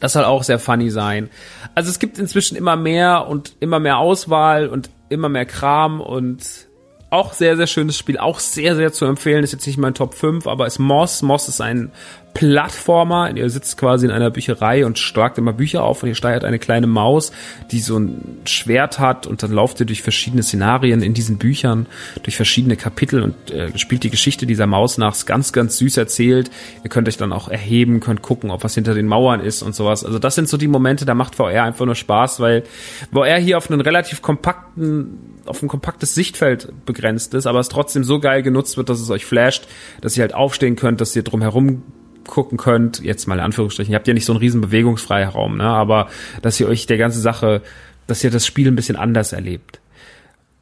das soll auch sehr funny sein. Also es gibt inzwischen immer mehr und immer mehr Auswahl und immer mehr Kram und auch sehr, sehr schönes Spiel, auch sehr, sehr zu empfehlen. Ist jetzt nicht mein Top 5, aber ist Moss. Moss ist ein Plattformer. Ihr sitzt quasi in einer Bücherei und schlagt immer Bücher auf und ihr steuert eine kleine Maus, die so ein Schwert hat und dann lauft ihr durch verschiedene Szenarien in diesen Büchern, durch verschiedene Kapitel und äh, spielt die Geschichte dieser Maus nach. Ist ganz, ganz süß erzählt. Ihr könnt euch dann auch erheben, könnt gucken, ob was hinter den Mauern ist und sowas. Also das sind so die Momente, da macht VR einfach nur Spaß, weil VR hier auf einen relativ kompakten, auf ein kompaktes Sichtfeld begrenzt ist, aber es trotzdem so geil genutzt wird, dass es euch flasht, dass ihr halt aufstehen könnt, dass ihr drum herum gucken könnt, jetzt mal in Anführungsstrichen, ihr habt ja nicht so einen riesen Bewegungsfreiraum, ne, aber dass ihr euch der ganze Sache, dass ihr das Spiel ein bisschen anders erlebt.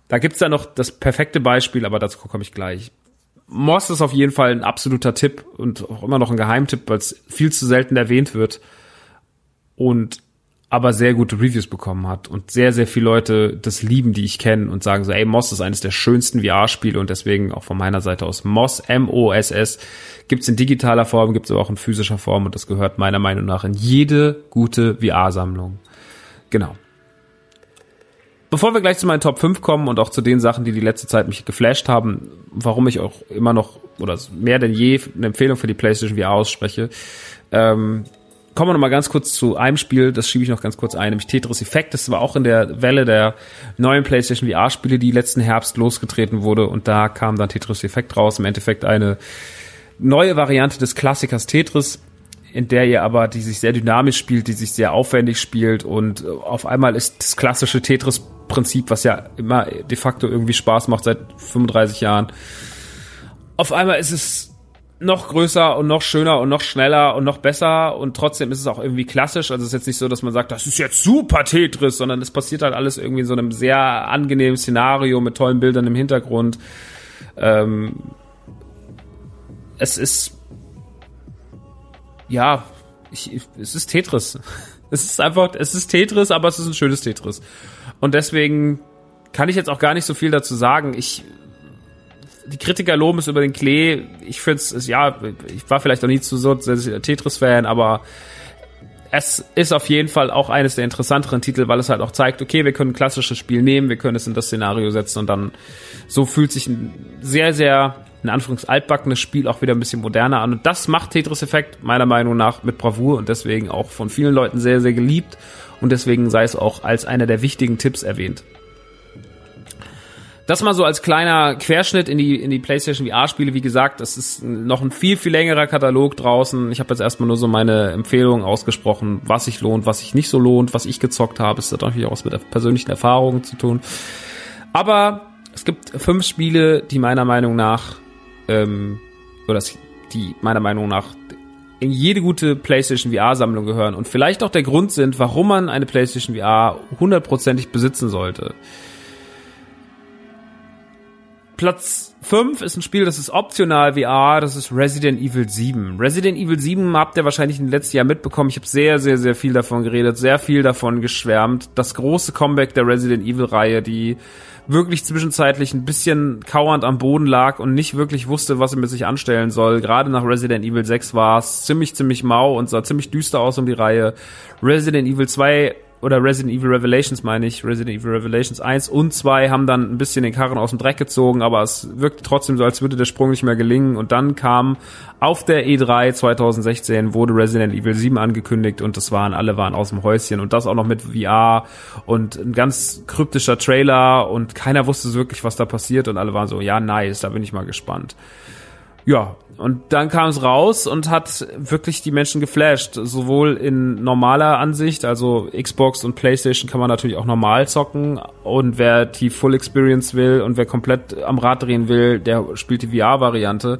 Da gibt's da noch das perfekte Beispiel, aber dazu komme ich gleich. Moss ist auf jeden Fall ein absoluter Tipp und auch immer noch ein Geheimtipp, weil es viel zu selten erwähnt wird. Und aber sehr gute Reviews bekommen hat und sehr, sehr viele Leute das lieben, die ich kenne und sagen so, ey, Moss ist eines der schönsten VR-Spiele und deswegen auch von meiner Seite aus Moss, M-O-S-S, gibt's in digitaler Form, gibt's aber auch in physischer Form und das gehört meiner Meinung nach in jede gute VR-Sammlung. Genau. Bevor wir gleich zu meinen Top 5 kommen und auch zu den Sachen, die die letzte Zeit mich geflasht haben, warum ich auch immer noch oder mehr denn je eine Empfehlung für die PlayStation VR ausspreche, ähm, kommen wir noch mal ganz kurz zu einem Spiel, das schiebe ich noch ganz kurz ein, nämlich Tetris Effect. Das war auch in der Welle der neuen PlayStation VR-Spiele, die letzten Herbst losgetreten wurde und da kam dann Tetris Effect raus. Im Endeffekt eine neue Variante des Klassikers Tetris, in der ihr aber, die sich sehr dynamisch spielt, die sich sehr aufwendig spielt und auf einmal ist das klassische Tetris-Prinzip, was ja immer de facto irgendwie Spaß macht seit 35 Jahren. Auf einmal ist es noch größer und noch schöner und noch schneller und noch besser und trotzdem ist es auch irgendwie klassisch. Also es ist jetzt nicht so, dass man sagt, das ist jetzt super Tetris, sondern es passiert halt alles irgendwie in so einem sehr angenehmen Szenario mit tollen Bildern im Hintergrund. Ähm, es ist ja, ich, es ist Tetris. Es ist einfach, es ist Tetris, aber es ist ein schönes Tetris. Und deswegen kann ich jetzt auch gar nicht so viel dazu sagen. Ich die Kritiker loben es über den Klee. Ich finde es, ja, ich war vielleicht noch nie zu so Tetris-Fan, aber es ist auf jeden Fall auch eines der interessanteren Titel, weil es halt auch zeigt, okay, wir können ein klassisches Spiel nehmen, wir können es in das Szenario setzen und dann so fühlt sich ein sehr, sehr, in Anführungs altbackenes Spiel auch wieder ein bisschen moderner an. Und das macht Tetris Effekt meiner Meinung nach mit Bravour und deswegen auch von vielen Leuten sehr, sehr geliebt und deswegen sei es auch als einer der wichtigen Tipps erwähnt. Das mal so als kleiner Querschnitt in die, in die PlayStation VR-Spiele. Wie gesagt, das ist noch ein viel, viel längerer Katalog draußen. Ich habe jetzt erstmal nur so meine Empfehlungen ausgesprochen, was sich lohnt, was sich nicht so lohnt, was ich gezockt habe. Es hat natürlich auch was mit persönlichen Erfahrungen zu tun. Aber es gibt fünf Spiele, die meiner Meinung nach, ähm, oder die meiner Meinung nach in jede gute PlayStation VR-Sammlung gehören und vielleicht auch der Grund sind, warum man eine PlayStation VR hundertprozentig besitzen sollte. Platz 5 ist ein Spiel, das ist optional VR, das ist Resident Evil 7. Resident Evil 7 habt ihr wahrscheinlich im letzten Jahr mitbekommen. Ich habe sehr, sehr, sehr viel davon geredet, sehr viel davon geschwärmt. Das große Comeback der Resident Evil-Reihe, die wirklich zwischenzeitlich ein bisschen kauernd am Boden lag und nicht wirklich wusste, was er mit sich anstellen soll. Gerade nach Resident Evil 6 war es ziemlich, ziemlich mau und sah ziemlich düster aus um die Reihe. Resident Evil 2 oder Resident Evil Revelations meine ich, Resident Evil Revelations 1 und 2 haben dann ein bisschen den Karren aus dem Dreck gezogen, aber es wirkte trotzdem so, als würde der Sprung nicht mehr gelingen. Und dann kam auf der E3 2016 wurde Resident Evil 7 angekündigt und das waren, alle waren aus dem Häuschen. Und das auch noch mit VR und ein ganz kryptischer Trailer und keiner wusste so wirklich, was da passiert. Und alle waren so, ja nice, da bin ich mal gespannt. Ja, und dann kam es raus und hat wirklich die Menschen geflasht. Sowohl in normaler Ansicht, also Xbox und PlayStation kann man natürlich auch normal zocken. Und wer die Full Experience will und wer komplett am Rad drehen will, der spielt die VR-Variante.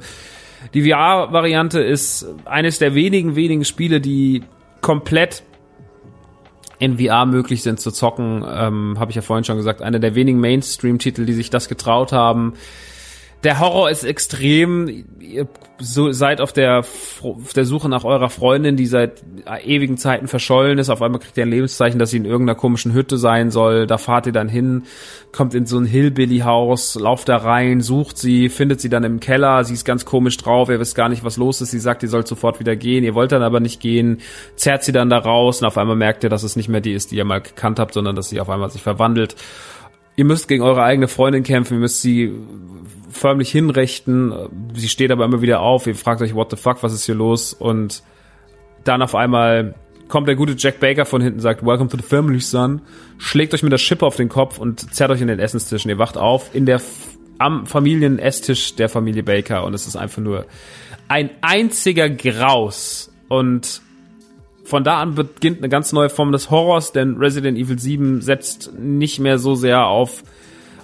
Die VR-Variante ist eines der wenigen, wenigen Spiele, die komplett in VR möglich sind zu zocken, ähm, habe ich ja vorhin schon gesagt, einer der wenigen Mainstream-Titel, die sich das getraut haben der Horror ist extrem. Ihr seid auf der, auf der Suche nach eurer Freundin, die seit ewigen Zeiten verschollen ist. Auf einmal kriegt ihr ein Lebenszeichen, dass sie in irgendeiner komischen Hütte sein soll. Da fahrt ihr dann hin, kommt in so ein Hillbilly-Haus, lauft da rein, sucht sie, findet sie dann im Keller. Sie ist ganz komisch drauf. Ihr wisst gar nicht, was los ist. Sie sagt, ihr sollt sofort wieder gehen. Ihr wollt dann aber nicht gehen. Zerrt sie dann da raus und auf einmal merkt ihr, dass es nicht mehr die ist, die ihr mal gekannt habt, sondern dass sie auf einmal sich verwandelt. Ihr müsst gegen eure eigene Freundin kämpfen. Ihr müsst sie förmlich hinrechten. Sie steht aber immer wieder auf. Ihr fragt euch, what the fuck, was ist hier los? Und dann auf einmal kommt der gute Jack Baker von hinten, sagt, welcome to the family, son, schlägt euch mit der Schippe auf den Kopf und zerrt euch in den Essenstisch. Und ihr wacht auf in der, am Familien-Esstisch der Familie Baker. Und es ist einfach nur ein einziger Graus. Und von da an beginnt eine ganz neue Form des Horrors, denn Resident Evil 7 setzt nicht mehr so sehr auf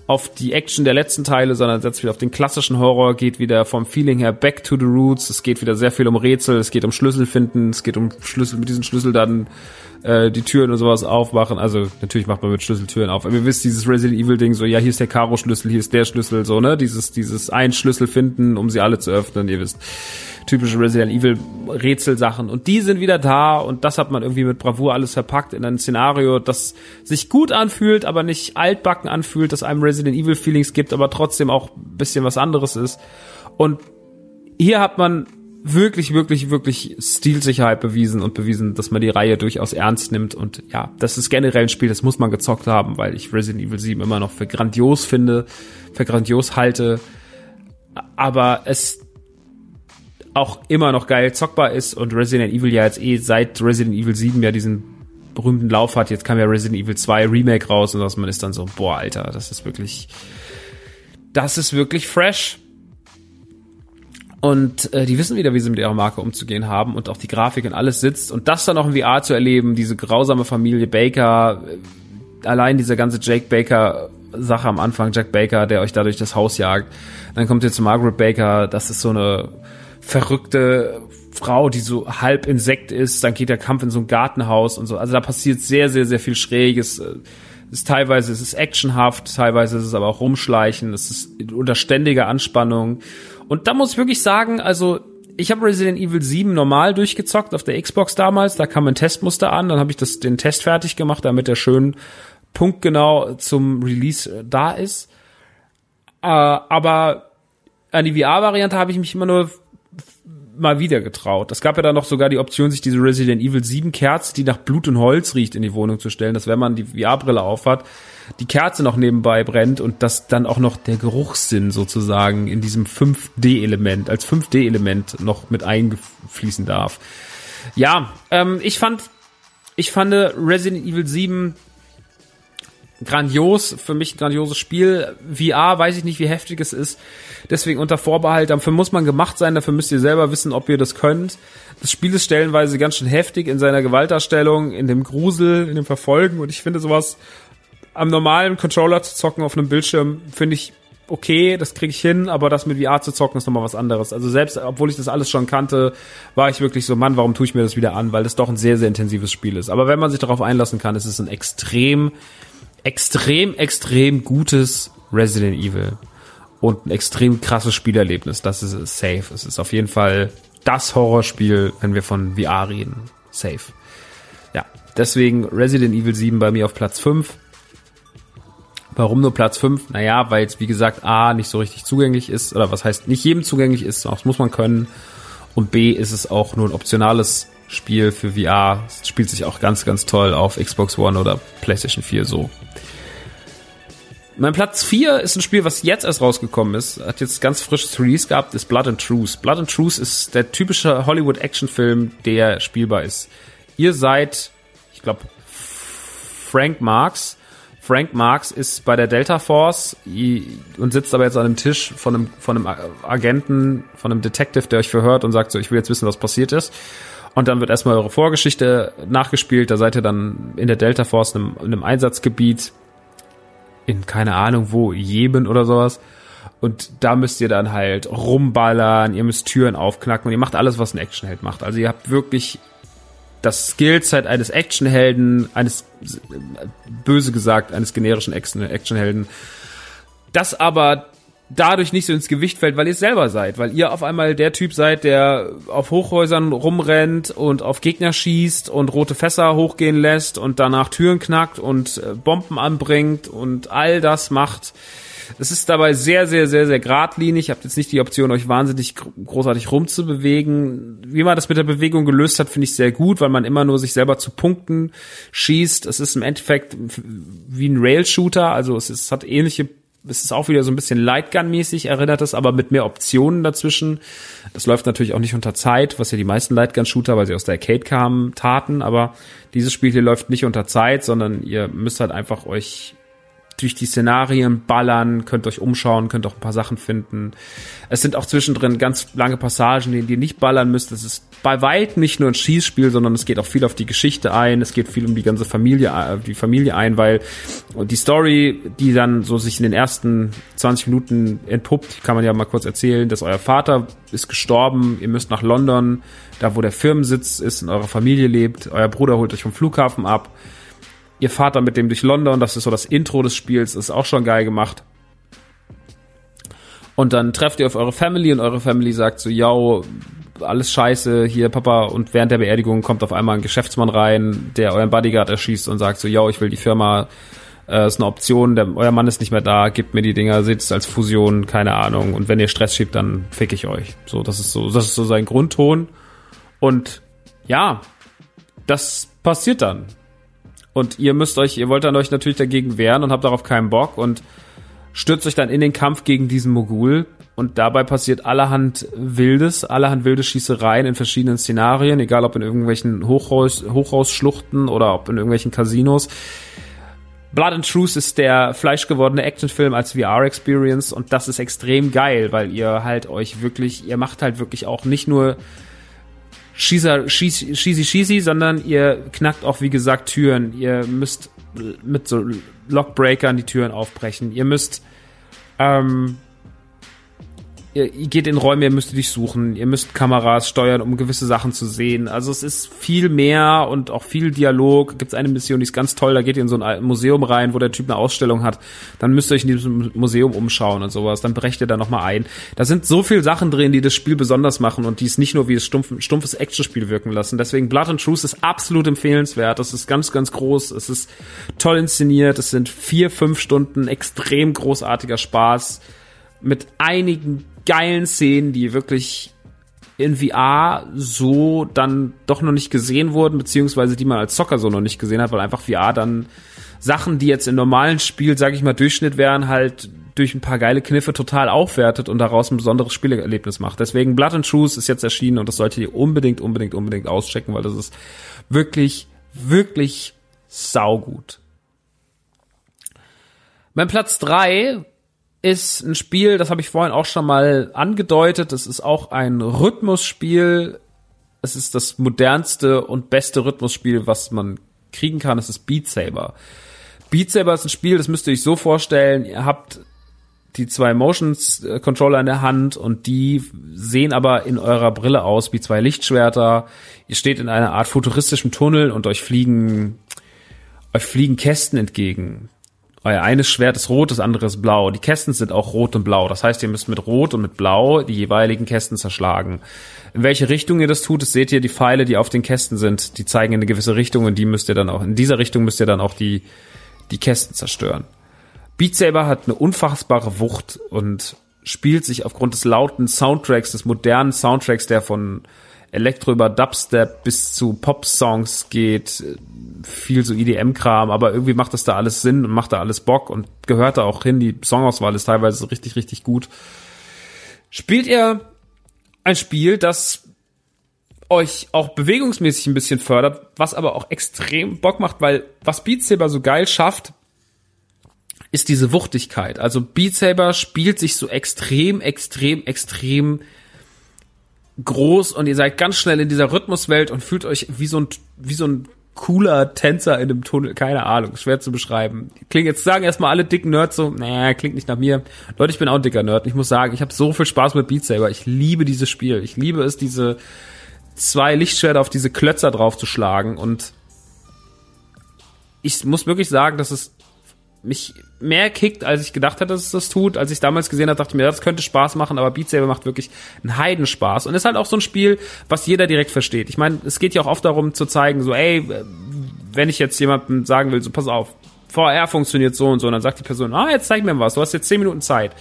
auf die Action der letzten Teile, sondern setzt wieder auf den klassischen Horror, geht wieder vom Feeling her back to the roots. Es geht wieder sehr viel um Rätsel, es geht um Schlüssel finden, es geht um Schlüssel, mit diesen Schlüssel dann äh, die Türen und sowas aufmachen. Also natürlich macht man mit Schlüsseltüren auf. Aber ihr wisst, dieses Resident Evil Ding, so ja, hier ist der Karo-Schlüssel, hier ist der Schlüssel, so, ne? Dieses, dieses ein Schlüssel finden, um sie alle zu öffnen, ihr wisst typische Resident Evil Rätselsachen. Und die sind wieder da und das hat man irgendwie mit Bravour alles verpackt in ein Szenario, das sich gut anfühlt, aber nicht altbacken anfühlt, das einem Resident Evil Feelings gibt, aber trotzdem auch bisschen was anderes ist. Und hier hat man wirklich, wirklich, wirklich Stilsicherheit bewiesen und bewiesen, dass man die Reihe durchaus ernst nimmt. Und ja, das ist generell ein Spiel, das muss man gezockt haben, weil ich Resident Evil 7 immer noch für grandios finde, für grandios halte. Aber es auch immer noch geil zockbar ist und Resident Evil ja jetzt eh seit Resident Evil 7 ja diesen berühmten Lauf hat. Jetzt kam ja Resident Evil 2 Remake raus und man ist dann so, boah, Alter, das ist wirklich, das ist wirklich fresh. Und äh, die wissen wieder, wie sie mit ihrer Marke umzugehen haben und auch die Grafik und alles sitzt. Und das dann auch in VR zu erleben, diese grausame Familie Baker, äh, allein diese ganze Jake Baker Sache am Anfang, Jack Baker, der euch da durch das Haus jagt. Dann kommt ihr zu Margaret Baker, das ist so eine verrückte Frau, die so halb Insekt ist, dann geht der Kampf in so ein Gartenhaus und so. Also da passiert sehr, sehr, sehr viel Schräges. Es ist teilweise es actionhaft, teilweise ist es aber auch rumschleichen, es ist unter ständiger Anspannung. Und da muss ich wirklich sagen, also ich habe Resident Evil 7 normal durchgezockt auf der Xbox damals, da kam ein Testmuster an, dann habe ich das den Test fertig gemacht, damit der schön punktgenau zum Release da ist. Äh, aber an die VR-Variante habe ich mich immer nur mal wieder getraut. Es gab ja dann noch sogar die Option, sich diese Resident Evil 7 Kerze, die nach Blut und Holz riecht, in die Wohnung zu stellen, dass wenn man die VR-Brille aufhat, die Kerze noch nebenbei brennt und dass dann auch noch der Geruchssinn sozusagen in diesem 5D-Element, als 5D-Element noch mit einfließen darf. Ja, ähm, ich fand, ich fand Resident Evil 7 grandios, für mich ein grandioses Spiel. VR, weiß ich nicht, wie heftig es ist. Deswegen unter Vorbehalt, dafür muss man gemacht sein, dafür müsst ihr selber wissen, ob ihr das könnt. Das Spiel ist stellenweise ganz schön heftig in seiner Gewaltdarstellung, in dem Grusel, in dem Verfolgen und ich finde sowas am normalen Controller zu zocken auf einem Bildschirm, finde ich okay, das kriege ich hin, aber das mit VR zu zocken ist nochmal was anderes. Also selbst, obwohl ich das alles schon kannte, war ich wirklich so, Mann, warum tue ich mir das wieder an? Weil das doch ein sehr, sehr intensives Spiel ist. Aber wenn man sich darauf einlassen kann, ist es ein extrem extrem, extrem gutes Resident Evil und ein extrem krasses Spielerlebnis. Das ist safe. Es ist auf jeden Fall das Horrorspiel, wenn wir von VR reden. Safe. Ja, deswegen Resident Evil 7 bei mir auf Platz 5. Warum nur Platz 5? Naja, weil es, wie gesagt, A, nicht so richtig zugänglich ist, oder was heißt, nicht jedem zugänglich ist, das muss man können. Und B, ist es auch nur ein optionales Spiel für VR. Es spielt sich auch ganz, ganz toll auf Xbox One oder PlayStation 4 so. Mein Platz 4 ist ein Spiel, was jetzt erst rausgekommen ist, hat jetzt ganz frisches Release gehabt, ist Blood and Truth. Blood and Truth ist der typische Hollywood-Actionfilm, der spielbar ist. Ihr seid, ich glaube, Frank Marks. Frank Marks ist bei der Delta Force und sitzt aber jetzt an einem Tisch von einem, von einem Agenten, von einem Detective, der euch verhört und sagt so, ich will jetzt wissen, was passiert ist. Und dann wird erstmal eure Vorgeschichte nachgespielt. Da seid ihr dann in der Delta Force, in einem, in einem Einsatzgebiet, in keine Ahnung wo, Jemen oder sowas. Und da müsst ihr dann halt rumballern, ihr müsst Türen aufknacken und ihr macht alles, was ein Actionheld macht. Also ihr habt wirklich das Skillset eines Actionhelden, eines, böse gesagt, eines generischen Actionhelden, das aber dadurch nicht so ins Gewicht fällt, weil ihr es selber seid, weil ihr auf einmal der Typ seid, der auf Hochhäusern rumrennt und auf Gegner schießt und rote Fässer hochgehen lässt und danach Türen knackt und äh, Bomben anbringt und all das macht. Es ist dabei sehr, sehr, sehr, sehr geradlinig. Ihr habt jetzt nicht die Option, euch wahnsinnig großartig rumzubewegen. Wie man das mit der Bewegung gelöst hat, finde ich sehr gut, weil man immer nur sich selber zu Punkten schießt. Es ist im Endeffekt wie ein Rail-Shooter, also es, ist, es hat ähnliche es ist auch wieder so ein bisschen Lightgun-mäßig, erinnert es, aber mit mehr Optionen dazwischen. Das läuft natürlich auch nicht unter Zeit, was ja die meisten Lightgun-Shooter, weil sie aus der Arcade kamen, taten, aber dieses Spiel hier läuft nicht unter Zeit, sondern ihr müsst halt einfach euch durch die Szenarien ballern, könnt euch umschauen, könnt auch ein paar Sachen finden. Es sind auch zwischendrin ganz lange Passagen, in denen ihr nicht ballern müsst. Es ist bei weitem nicht nur ein Schießspiel, sondern es geht auch viel auf die Geschichte ein. Es geht viel um die ganze Familie, äh, die Familie ein, weil die Story, die dann so sich in den ersten 20 Minuten entpuppt, kann man ja mal kurz erzählen, dass euer Vater ist gestorben, ihr müsst nach London, da wo der Firmensitz ist, in eurer Familie lebt. Euer Bruder holt euch vom Flughafen ab ihr fahrt dann mit dem durch London, das ist so das Intro des Spiels, ist auch schon geil gemacht. Und dann trefft ihr auf eure Family und eure Family sagt so, yo, alles scheiße, hier Papa und während der Beerdigung kommt auf einmal ein Geschäftsmann rein, der euren Bodyguard erschießt und sagt so, yo, ich will die Firma, äh, ist eine Option, der, euer Mann ist nicht mehr da, gebt mir die Dinger, sitzt als Fusion, keine Ahnung und wenn ihr Stress schiebt, dann fick ich euch. So, das ist so, das ist so sein Grundton und ja, das passiert dann. Und ihr müsst euch, ihr wollt dann euch natürlich dagegen wehren und habt darauf keinen Bock und stürzt euch dann in den Kampf gegen diesen Mogul. Und dabei passiert allerhand Wildes, allerhand wilde Schießereien in verschiedenen Szenarien, egal ob in irgendwelchen Hochhaus, Hochhausschluchten oder ob in irgendwelchen Casinos. Blood and Truth ist der fleischgewordene Actionfilm als VR-Experience und das ist extrem geil, weil ihr halt euch wirklich, ihr macht halt wirklich auch nicht nur Schießer, schieß, schießi, schießi, sondern ihr knackt auch, wie gesagt, Türen. Ihr müsst mit so Lockbreakern die Türen aufbrechen. Ihr müsst ähm, ihr, ihr geht in Räume, ihr müsst dich suchen, ihr müsst Kameras steuern, um gewisse Sachen zu sehen. Also es ist viel mehr und auch viel Dialog. Gibt es eine Mission, die ist ganz toll, da geht ihr in so ein Museum rein, wo der Typ eine Ausstellung hat. Dann müsst ihr euch in diesem Museum umschauen und sowas. Dann brecht ihr da nochmal ein. Da sind so viele Sachen drin, die das Spiel besonders machen und die es nicht nur wie ein stumpf, stumpfes Actionspiel wirken lassen. Deswegen Blood and Truth ist absolut empfehlenswert. Das ist ganz, ganz groß. Es ist toll inszeniert. Es sind vier, fünf Stunden extrem großartiger Spaß mit einigen geilen Szenen, die wirklich in VR so dann doch noch nicht gesehen wurden, beziehungsweise die man als Zocker so noch nicht gesehen hat, weil einfach VR dann Sachen, die jetzt im normalen Spiel, sag ich mal, Durchschnitt wären, halt durch ein paar geile Kniffe total aufwertet und daraus ein besonderes Spielerlebnis macht. Deswegen Blood and Truth ist jetzt erschienen und das solltet ihr unbedingt, unbedingt, unbedingt auschecken, weil das ist wirklich, wirklich saugut. Mein Platz drei ist ein Spiel, das habe ich vorhin auch schon mal angedeutet. Es ist auch ein Rhythmusspiel. Es ist das modernste und beste Rhythmusspiel, was man kriegen kann. Es ist Beat Saber. Beat Saber ist ein Spiel, das müsst ihr euch so vorstellen. Ihr habt die zwei Motions Controller in der Hand und die sehen aber in eurer Brille aus wie zwei Lichtschwerter. Ihr steht in einer Art futuristischem Tunnel und euch fliegen euch fliegen Kästen entgegen. Euer eines Schwert ist rot, das andere ist blau. Die Kästen sind auch rot und blau. Das heißt, ihr müsst mit rot und mit blau die jeweiligen Kästen zerschlagen. In welche Richtung ihr das tut, das seht ihr die Pfeile, die auf den Kästen sind. Die zeigen in eine gewisse Richtung und die müsst ihr dann auch, in dieser Richtung müsst ihr dann auch die, die Kästen zerstören. Beat Saber hat eine unfassbare Wucht und spielt sich aufgrund des lauten Soundtracks, des modernen Soundtracks, der von Elektro über Dubstep bis zu Pop-Songs geht, viel so EDM-Kram, aber irgendwie macht das da alles Sinn und macht da alles Bock und gehört da auch hin. Die Songauswahl ist teilweise richtig, richtig gut. Spielt ihr ein Spiel, das euch auch bewegungsmäßig ein bisschen fördert, was aber auch extrem Bock macht, weil was Beat Saber so geil schafft, ist diese Wuchtigkeit. Also Beat Saber spielt sich so extrem, extrem, extrem groß und ihr seid ganz schnell in dieser Rhythmuswelt und fühlt euch wie so ein, wie so ein cooler Tänzer in einem Tunnel, keine Ahnung, schwer zu beschreiben. Klingt jetzt sagen erstmal alle dicken Nerds so, naja, klingt nicht nach mir. Leute, ich bin auch ein dicker Nerd. Ich muss sagen, ich habe so viel Spaß mit Beat Saber. Ich liebe dieses Spiel. Ich liebe es, diese zwei Lichtschwerter auf diese Klötzer draufzuschlagen und ich muss wirklich sagen, dass es mich mehr kickt, als ich gedacht hatte, dass es das tut. Als ich damals gesehen habe, dachte ich mir, das könnte Spaß machen, aber Beat Saber macht wirklich einen Heidenspaß. Und ist halt auch so ein Spiel, was jeder direkt versteht. Ich meine, es geht ja auch oft darum zu zeigen, so, ey, wenn ich jetzt jemandem sagen will, so, pass auf, VR funktioniert so und so, und dann sagt die Person, ah, jetzt zeig mir was, du hast jetzt zehn Minuten Zeit.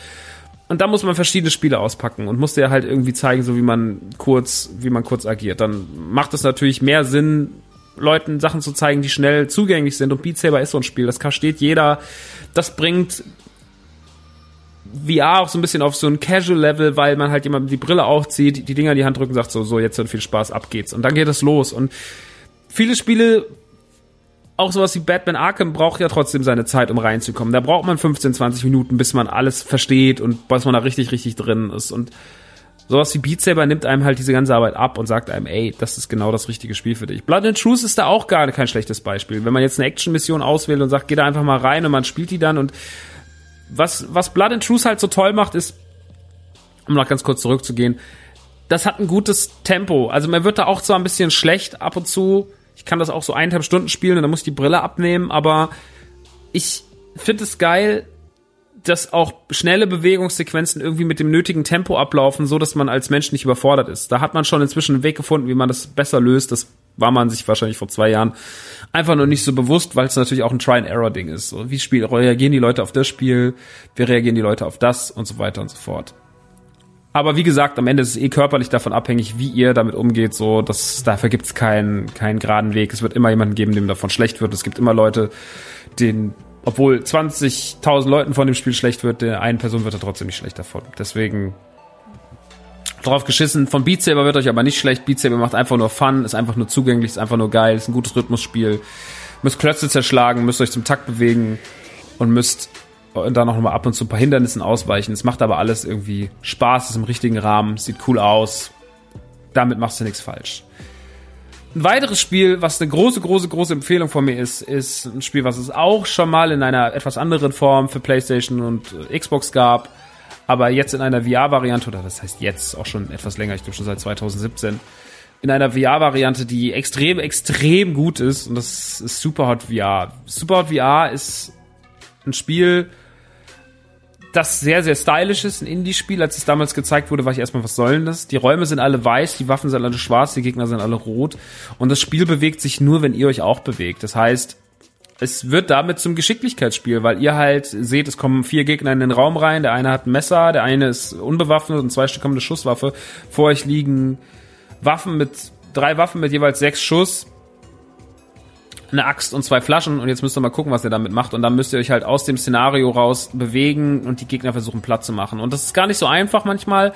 Und da muss man verschiedene Spiele auspacken und muss dir halt irgendwie zeigen, so wie man kurz, wie man kurz agiert. Dann macht es natürlich mehr Sinn, Leuten Sachen zu zeigen, die schnell zugänglich sind. Und Beat Saber ist so ein Spiel, das versteht jeder. Das bringt VR auch so ein bisschen auf so ein Casual-Level, weil man halt jemandem die Brille aufzieht, die Dinger in die Hand drückt und sagt so, so, jetzt wird viel Spaß, ab geht's. Und dann geht es los. Und viele Spiele, auch sowas wie Batman Arkham, braucht ja trotzdem seine Zeit, um reinzukommen. Da braucht man 15, 20 Minuten, bis man alles versteht und bis man da richtig, richtig drin ist. Und sowas wie Beat Saber nimmt einem halt diese ganze Arbeit ab und sagt einem, ey, das ist genau das richtige Spiel für dich. Blood and Truth ist da auch gar kein schlechtes Beispiel. Wenn man jetzt eine Action-Mission auswählt und sagt, geh da einfach mal rein und man spielt die dann und was, was Blood and Truth halt so toll macht, ist, um noch ganz kurz zurückzugehen, das hat ein gutes Tempo. Also man wird da auch zwar ein bisschen schlecht ab und zu. Ich kann das auch so eineinhalb Stunden spielen und dann muss ich die Brille abnehmen, aber ich finde es geil, dass auch schnelle Bewegungssequenzen irgendwie mit dem nötigen Tempo ablaufen, so dass man als Mensch nicht überfordert ist. Da hat man schon inzwischen einen Weg gefunden, wie man das besser löst. Das war man sich wahrscheinlich vor zwei Jahren einfach noch nicht so bewusst, weil es natürlich auch ein Try-and-Error-Ding ist. So, wie Spiel, reagieren die Leute auf das Spiel, wie reagieren die Leute auf das und so weiter und so fort. Aber wie gesagt, am Ende ist es eh körperlich davon abhängig, wie ihr damit umgeht. So, dass dafür gibt es keinen keinen geraden Weg. Es wird immer jemanden geben, dem davon schlecht wird. Es gibt immer Leute, denen obwohl 20.000 Leuten von dem Spiel schlecht wird, der einen Person wird er trotzdem nicht schlecht davon. Deswegen drauf geschissen. Von Beat Saber wird euch aber nicht schlecht. Beat Saber macht einfach nur Fun, ist einfach nur zugänglich, ist einfach nur geil, ist ein gutes Rhythmusspiel. Müsst Klötze zerschlagen, müsst euch zum Takt bewegen und müsst dann noch mal ab und zu ein paar Hindernissen ausweichen. Es macht aber alles irgendwie Spaß, ist im richtigen Rahmen, sieht cool aus. Damit machst du nichts falsch. Ein weiteres Spiel, was eine große, große, große Empfehlung von mir ist, ist ein Spiel, was es auch schon mal in einer etwas anderen Form für PlayStation und äh, Xbox gab, aber jetzt in einer VR-Variante, oder das heißt jetzt auch schon etwas länger, ich glaube schon seit 2017, in einer VR-Variante, die extrem, extrem gut ist, und das ist Superhot VR. Superhot VR ist ein Spiel, das sehr, sehr stylisch ist, ein Indie-Spiel. Als es damals gezeigt wurde, war ich erstmal, was soll denn das? Die Räume sind alle weiß, die Waffen sind alle schwarz, die Gegner sind alle rot. Und das Spiel bewegt sich nur, wenn ihr euch auch bewegt. Das heißt, es wird damit zum Geschicklichkeitsspiel, weil ihr halt seht, es kommen vier Gegner in den Raum rein, der eine hat ein Messer, der eine ist unbewaffnet und zwei Stück haben eine Schusswaffe. Vor euch liegen Waffen mit, drei Waffen mit jeweils sechs Schuss eine Axt und zwei Flaschen und jetzt müsst ihr mal gucken, was ihr damit macht. Und dann müsst ihr euch halt aus dem Szenario raus bewegen und die Gegner versuchen Platz zu machen. Und das ist gar nicht so einfach manchmal,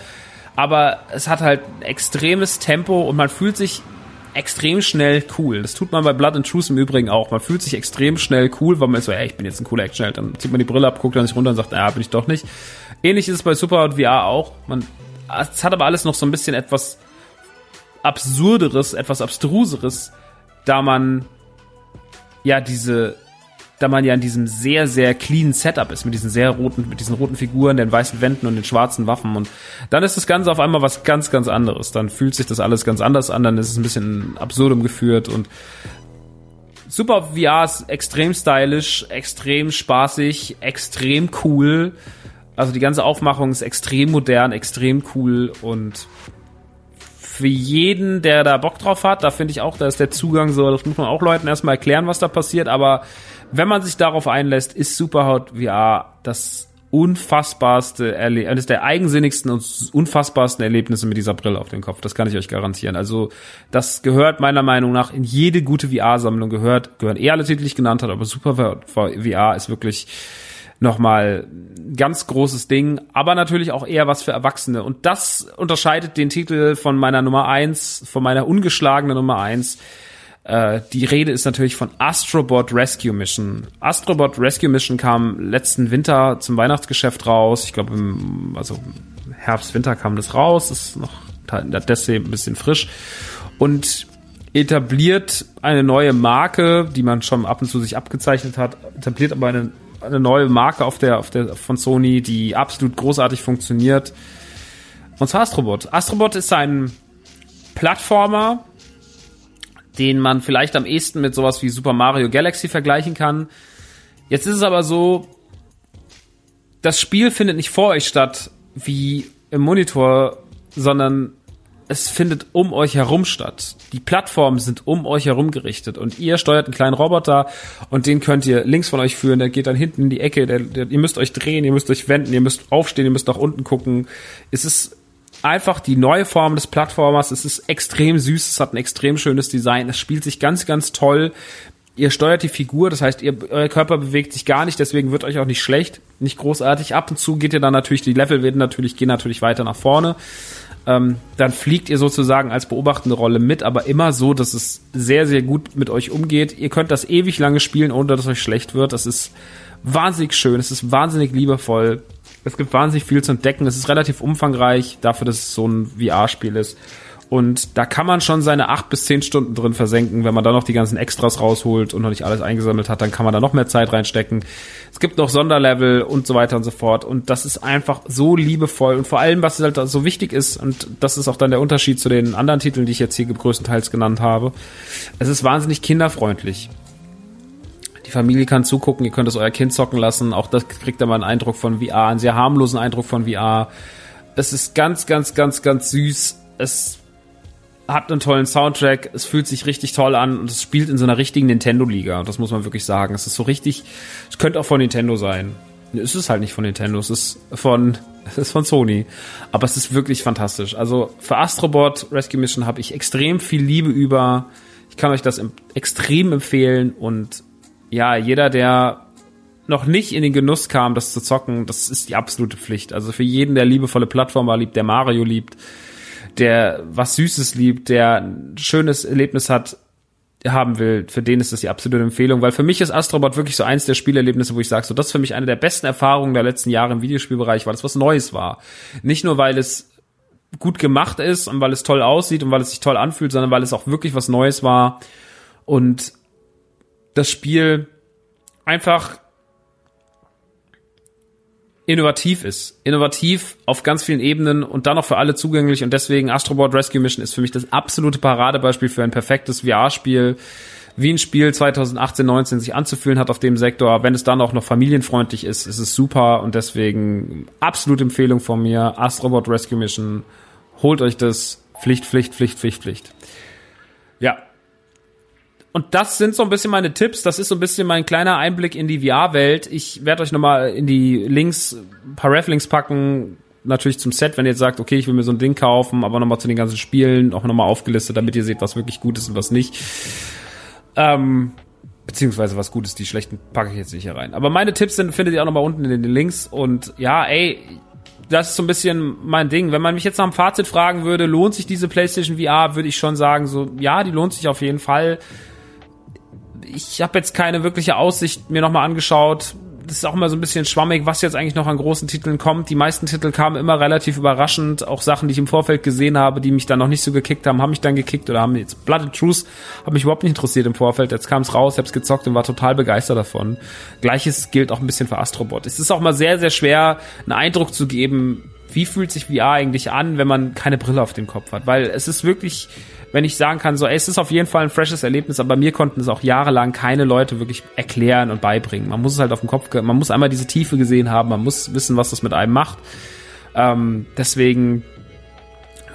aber es hat halt extremes Tempo und man fühlt sich extrem schnell cool. Das tut man bei Blood and Truth im Übrigen auch. Man fühlt sich extrem schnell cool, weil man ist so, ey, ich bin jetzt ein cooler Actionheld. Dann zieht man die Brille ab, guckt dann sich runter und sagt, ja, bin ich doch nicht. Ähnlich ist es bei Superhot VR auch. Man, es hat aber alles noch so ein bisschen etwas absurderes, etwas abstruseres, da man ja diese, da man ja in diesem sehr, sehr clean Setup ist, mit diesen sehr roten, mit diesen roten Figuren, den weißen Wänden und den schwarzen Waffen. Und dann ist das Ganze auf einmal was ganz, ganz anderes. Dann fühlt sich das alles ganz anders an, dann ist es ein bisschen absurdum geführt und Super VR ist extrem stylisch, extrem spaßig, extrem cool. Also die ganze Aufmachung ist extrem modern, extrem cool und für jeden, der da Bock drauf hat, da finde ich auch, da ist der Zugang so, das muss man auch Leuten erstmal erklären, was da passiert, aber wenn man sich darauf einlässt, ist Superhot VR das unfassbarste Erlebnis, eines der eigensinnigsten und unfassbarsten Erlebnisse mit dieser Brille auf dem Kopf. Das kann ich euch garantieren. Also, das gehört meiner Meinung nach in jede gute VR-Sammlung gehört, gehören eh alle Titel, die ich genannt habe, aber Super VR ist wirklich nochmal ganz großes Ding, aber natürlich auch eher was für Erwachsene. Und das unterscheidet den Titel von meiner Nummer eins, von meiner ungeschlagenen Nummer eins. Äh, die Rede ist natürlich von Astrobot Rescue Mission. Astrobot Rescue Mission kam letzten Winter zum Weihnachtsgeschäft raus. Ich glaube, im also Herbst, Winter kam das raus. Ist noch deswegen ein bisschen frisch. Und etabliert eine neue Marke, die man schon ab und zu sich abgezeichnet hat, etabliert aber eine eine neue Marke auf der, auf der, von Sony, die absolut großartig funktioniert. Und zwar Astrobot. Astrobot ist ein Plattformer, den man vielleicht am ehesten mit sowas wie Super Mario Galaxy vergleichen kann. Jetzt ist es aber so, das Spiel findet nicht vor euch statt, wie im Monitor, sondern es findet um euch herum statt. Die Plattformen sind um euch herum gerichtet und ihr steuert einen kleinen Roboter und den könnt ihr links von euch führen, der geht dann hinten in die Ecke, der, der, ihr müsst euch drehen, ihr müsst euch wenden, ihr müsst aufstehen, ihr müsst nach unten gucken. Es ist einfach die neue Form des Plattformers. Es ist extrem süß, es hat ein extrem schönes Design, es spielt sich ganz, ganz toll. Ihr steuert die Figur, das heißt, ihr, euer Körper bewegt sich gar nicht, deswegen wird euch auch nicht schlecht, nicht großartig. Ab und zu geht ihr dann natürlich, die Level werden natürlich, gehen natürlich weiter nach vorne. Ähm, dann fliegt ihr sozusagen als beobachtende Rolle mit, aber immer so, dass es sehr, sehr gut mit euch umgeht. Ihr könnt das ewig lange spielen, ohne dass es euch schlecht wird. Das ist wahnsinnig schön, es ist wahnsinnig liebevoll. Es gibt wahnsinnig viel zu entdecken. Es ist relativ umfangreich dafür, dass es so ein VR-Spiel ist. Und da kann man schon seine acht bis zehn Stunden drin versenken. Wenn man da noch die ganzen Extras rausholt und noch nicht alles eingesammelt hat, dann kann man da noch mehr Zeit reinstecken. Es gibt noch Sonderlevel und so weiter und so fort. Und das ist einfach so liebevoll. Und vor allem, was halt so wichtig ist, und das ist auch dann der Unterschied zu den anderen Titeln, die ich jetzt hier größtenteils genannt habe. Es ist wahnsinnig kinderfreundlich. Die Familie kann zugucken, ihr könnt es euer Kind zocken lassen. Auch das kriegt dann mal einen Eindruck von VR, einen sehr harmlosen Eindruck von VR. Es ist ganz, ganz, ganz, ganz süß. Es hat einen tollen Soundtrack, es fühlt sich richtig toll an und es spielt in so einer richtigen Nintendo-Liga. Das muss man wirklich sagen. Es ist so richtig, es könnte auch von Nintendo sein. Es ist halt nicht von Nintendo, es ist von, es ist von Sony. Aber es ist wirklich fantastisch. Also für Astrobot Rescue Mission habe ich extrem viel Liebe über. Ich kann euch das extrem empfehlen und ja, jeder, der noch nicht in den Genuss kam, das zu zocken, das ist die absolute Pflicht. Also für jeden, der liebevolle Plattformer liebt, der Mario liebt, der was Süßes liebt, der ein schönes Erlebnis hat, haben will, für den ist das die absolute Empfehlung, weil für mich ist Astrobot wirklich so eins der Spielerlebnisse, wo ich sage, so das ist für mich eine der besten Erfahrungen der letzten Jahre im Videospielbereich, weil es was Neues war. Nicht nur, weil es gut gemacht ist und weil es toll aussieht und weil es sich toll anfühlt, sondern weil es auch wirklich was Neues war und das Spiel einfach innovativ ist. Innovativ auf ganz vielen Ebenen und dann auch für alle zugänglich und deswegen Astrobot Rescue Mission ist für mich das absolute Paradebeispiel für ein perfektes VR-Spiel, wie ein Spiel 2018, 19 sich anzufühlen hat auf dem Sektor. Wenn es dann auch noch familienfreundlich ist, ist es super und deswegen absolute Empfehlung von mir. Astrobot Rescue Mission. Holt euch das. Pflicht, Pflicht, Pflicht, Pflicht, Pflicht. Ja, und das sind so ein bisschen meine Tipps. Das ist so ein bisschen mein kleiner Einblick in die VR-Welt. Ich werde euch nochmal in die Links, ein paar Ref-Links packen. Natürlich zum Set, wenn ihr jetzt sagt, okay, ich will mir so ein Ding kaufen, aber nochmal zu den ganzen Spielen auch nochmal aufgelistet, damit ihr seht, was wirklich gut ist und was nicht. Ähm, beziehungsweise was gut ist, die schlechten packe ich jetzt nicht hier rein. Aber meine Tipps sind, findet ihr auch nochmal unten in den Links. Und ja, ey, das ist so ein bisschen mein Ding. Wenn man mich jetzt nach dem Fazit fragen würde, lohnt sich diese PlayStation VR, würde ich schon sagen, so, ja, die lohnt sich auf jeden Fall ich habe jetzt keine wirkliche Aussicht mir nochmal angeschaut. Das ist auch immer so ein bisschen schwammig, was jetzt eigentlich noch an großen Titeln kommt. Die meisten Titel kamen immer relativ überraschend. Auch Sachen, die ich im Vorfeld gesehen habe, die mich dann noch nicht so gekickt haben, haben mich dann gekickt oder haben jetzt Blood and Truth hat mich überhaupt nicht interessiert im Vorfeld. Jetzt kam es raus, es gezockt und war total begeistert davon. Gleiches gilt auch ein bisschen für Astrobot. Es ist auch mal sehr, sehr schwer, einen Eindruck zu geben, wie fühlt sich VR eigentlich an, wenn man keine Brille auf dem Kopf hat. Weil es ist wirklich wenn ich sagen kann, so, ey, es ist auf jeden Fall ein freshes Erlebnis, aber mir konnten es auch jahrelang keine Leute wirklich erklären und beibringen. Man muss es halt auf dem Kopf, man muss einmal diese Tiefe gesehen haben, man muss wissen, was das mit einem macht. Ähm, deswegen,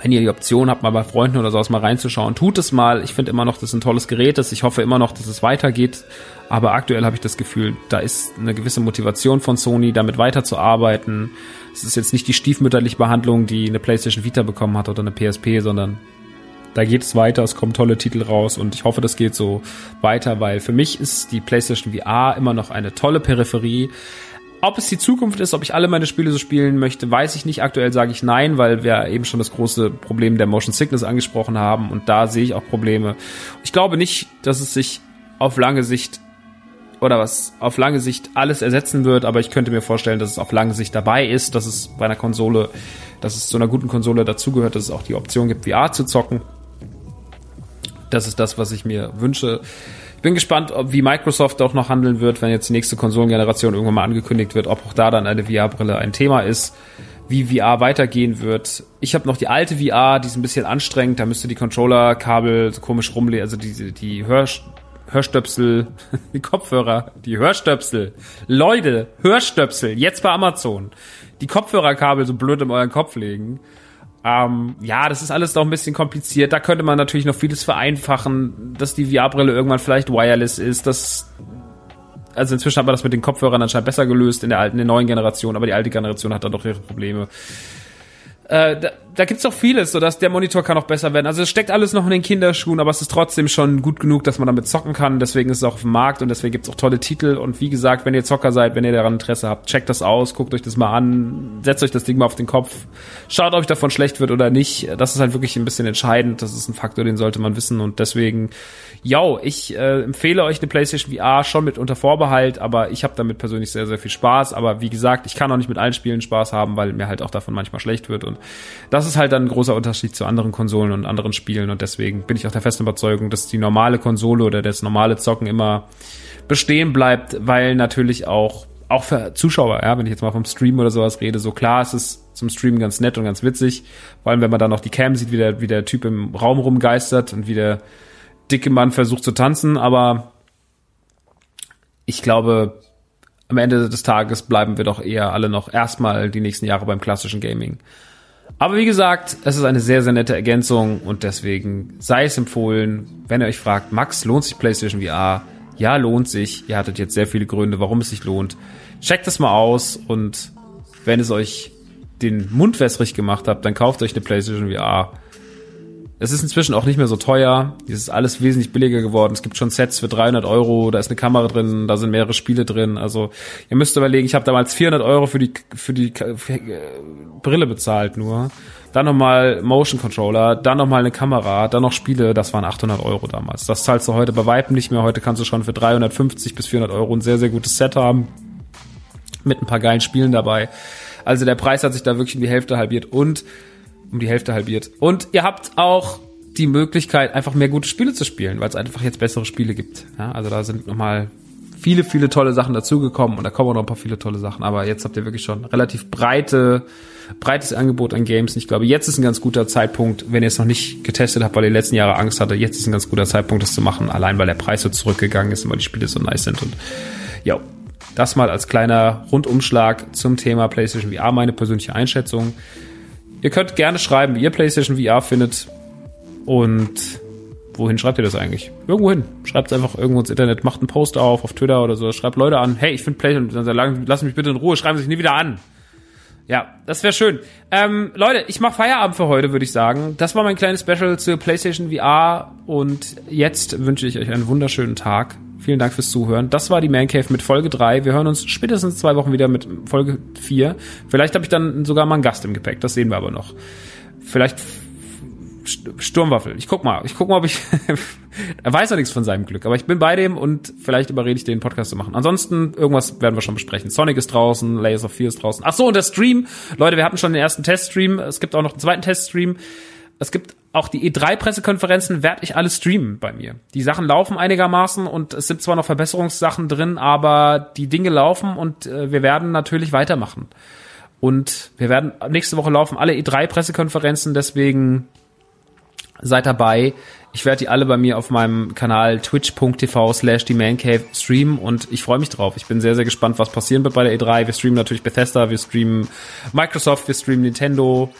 wenn ihr die Option habt, mal bei Freunden oder sowas mal reinzuschauen, tut es mal. Ich finde immer noch, dass es ein tolles Gerät ist. Ich hoffe immer noch, dass es weitergeht. Aber aktuell habe ich das Gefühl, da ist eine gewisse Motivation von Sony, damit weiterzuarbeiten. Es ist jetzt nicht die stiefmütterliche Behandlung, die eine PlayStation Vita bekommen hat oder eine PSP, sondern da geht es weiter, es kommen tolle Titel raus und ich hoffe, das geht so weiter, weil für mich ist die PlayStation VR immer noch eine tolle Peripherie. Ob es die Zukunft ist, ob ich alle meine Spiele so spielen möchte, weiß ich nicht. Aktuell sage ich nein, weil wir eben schon das große Problem der Motion Sickness angesprochen haben und da sehe ich auch Probleme. Ich glaube nicht, dass es sich auf lange Sicht oder was auf lange Sicht alles ersetzen wird, aber ich könnte mir vorstellen, dass es auf lange Sicht dabei ist, dass es bei einer Konsole, dass es zu einer guten Konsole dazugehört, dass es auch die Option gibt, VR zu zocken. Das ist das, was ich mir wünsche. Ich bin gespannt, ob, wie Microsoft auch noch handeln wird, wenn jetzt die nächste Konsolengeneration irgendwann mal angekündigt wird, ob auch da dann eine VR-Brille ein Thema ist. wie VR weitergehen wird. Ich habe noch die alte VR, die ist ein bisschen anstrengend, da müsste die Controller-Kabel so komisch rumlegen, also die, die Hör Hörstöpsel, die Kopfhörer, die Hörstöpsel. Leute, Hörstöpsel, jetzt bei Amazon. Die Kopfhörerkabel so blöd in euren Kopf legen. Ähm, ja, das ist alles noch ein bisschen kompliziert. Da könnte man natürlich noch vieles vereinfachen, dass die VR-Brille irgendwann vielleicht wireless ist, dass also inzwischen hat man das mit den Kopfhörern anscheinend besser gelöst in der alten, in der neuen Generation, aber die alte Generation hat da doch ihre Probleme. Äh, da, da gibt's auch vieles, so dass der Monitor kann auch besser werden. Also es steckt alles noch in den Kinderschuhen, aber es ist trotzdem schon gut genug, dass man damit zocken kann. Deswegen ist es auch auf dem Markt und deswegen gibt's auch tolle Titel. Und wie gesagt, wenn ihr Zocker seid, wenn ihr daran Interesse habt, checkt das aus, guckt euch das mal an, setzt euch das Ding mal auf den Kopf, schaut, ob euch davon schlecht wird oder nicht. Das ist halt wirklich ein bisschen entscheidend. Das ist ein Faktor, den sollte man wissen. Und deswegen, ja, ich äh, empfehle euch eine PlayStation VR schon mit unter Vorbehalt, aber ich habe damit persönlich sehr, sehr viel Spaß. Aber wie gesagt, ich kann auch nicht mit allen Spielen Spaß haben, weil mir halt auch davon manchmal schlecht wird. Und das ist halt dann ein großer Unterschied zu anderen Konsolen und anderen Spielen und deswegen bin ich auch der festen Überzeugung, dass die normale Konsole oder das normale Zocken immer bestehen bleibt, weil natürlich auch auch für Zuschauer, ja, wenn ich jetzt mal vom Stream oder sowas rede, so klar ist es zum Stream ganz nett und ganz witzig, vor allem wenn man dann noch die Cam sieht, wie der, wie der Typ im Raum rumgeistert und wie der dicke Mann versucht zu tanzen, aber ich glaube, am Ende des Tages bleiben wir doch eher alle noch erstmal die nächsten Jahre beim klassischen Gaming. Aber wie gesagt, es ist eine sehr, sehr nette Ergänzung und deswegen sei es empfohlen, wenn ihr euch fragt, Max, lohnt sich PlayStation VR? Ja, lohnt sich. Ihr hattet jetzt sehr viele Gründe, warum es sich lohnt. Checkt es mal aus und wenn es euch den Mund wässrig gemacht habt, dann kauft euch eine PlayStation VR. Es ist inzwischen auch nicht mehr so teuer. Es ist alles wesentlich billiger geworden. Es gibt schon Sets für 300 Euro. Da ist eine Kamera drin. Da sind mehrere Spiele drin. Also ihr müsst überlegen, ich habe damals 400 Euro für die, für die für, äh, Brille bezahlt nur. Dann nochmal Motion Controller. Dann nochmal eine Kamera. Dann noch Spiele. Das waren 800 Euro damals. Das zahlst du heute bei Weitem nicht mehr. Heute kannst du schon für 350 bis 400 Euro ein sehr, sehr gutes Set haben. Mit ein paar geilen Spielen dabei. Also der Preis hat sich da wirklich um die Hälfte halbiert. Und um die Hälfte halbiert. Und ihr habt auch die Möglichkeit, einfach mehr gute Spiele zu spielen, weil es einfach jetzt bessere Spiele gibt. Ja, also da sind nochmal viele, viele tolle Sachen dazugekommen und da kommen auch noch ein paar viele tolle Sachen. Aber jetzt habt ihr wirklich schon relativ breite, breites Angebot an Games. Und ich glaube, jetzt ist ein ganz guter Zeitpunkt, wenn ihr es noch nicht getestet habt, weil ihr die letzten Jahre Angst hatte, jetzt ist ein ganz guter Zeitpunkt, das zu machen, allein weil der Preis so zurückgegangen ist und weil die Spiele so nice sind. Und ja, das mal als kleiner Rundumschlag zum Thema PlayStation VR, meine persönliche Einschätzung. Ihr könnt gerne schreiben, wie ihr PlayStation VR findet. Und wohin schreibt ihr das eigentlich? Irgendwo hin. Schreibt es einfach irgendwo ins Internet, macht einen Post auf, auf Twitter oder so. Schreibt Leute an, hey, ich finde PlayStation, lass mich bitte in Ruhe, schreiben Sie sich nie wieder an. Ja, das wäre schön. Ähm, Leute, ich mache Feierabend für heute, würde ich sagen. Das war mein kleines Special zur PlayStation VR und jetzt wünsche ich euch einen wunderschönen Tag. Vielen Dank fürs Zuhören. Das war die Man Cave mit Folge 3. Wir hören uns spätestens zwei Wochen wieder mit Folge 4. Vielleicht habe ich dann sogar mal einen Gast im Gepäck. Das sehen wir aber noch. Vielleicht Sturmwaffel. Ich guck mal. Ich guck mal, ob ich. er weiß ja nichts von seinem Glück, aber ich bin bei dem und vielleicht überrede ich den Podcast zu machen. Ansonsten, irgendwas werden wir schon besprechen. Sonic ist draußen, Layers of Fear ist draußen. Ach so, und der Stream. Leute, wir hatten schon den ersten Teststream. Es gibt auch noch einen zweiten Teststream. Es gibt auch die E3-Pressekonferenzen, werde ich alles streamen bei mir. Die Sachen laufen einigermaßen und es sind zwar noch Verbesserungssachen drin, aber die Dinge laufen und äh, wir werden natürlich weitermachen. Und wir werden nächste Woche laufen alle E3-Pressekonferenzen, deswegen seid dabei. Ich werde die alle bei mir auf meinem Kanal twitch.tv slash die Mancave streamen und ich freue mich drauf. Ich bin sehr, sehr gespannt, was passieren wird bei der E3. Wir streamen natürlich Bethesda, wir streamen Microsoft, wir streamen Nintendo,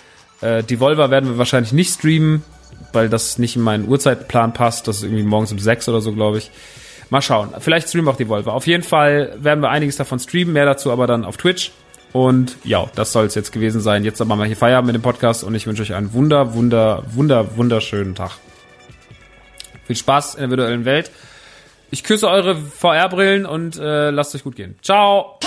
äh, Devolver werden wir wahrscheinlich nicht streamen, weil das nicht in meinen Uhrzeitplan passt. Das ist irgendwie morgens um sechs oder so, glaube ich. Mal schauen. Vielleicht streamen wir auch Devolver. Auf jeden Fall werden wir einiges davon streamen, mehr dazu aber dann auf Twitch. Und ja, das soll es jetzt gewesen sein. Jetzt machen wir hier Feierabend mit dem Podcast und ich wünsche euch einen wunder, wunder, wunder, wunderschönen Tag. Viel Spaß in der virtuellen Welt. Ich küsse eure VR-Brillen und äh, lasst euch gut gehen. Ciao!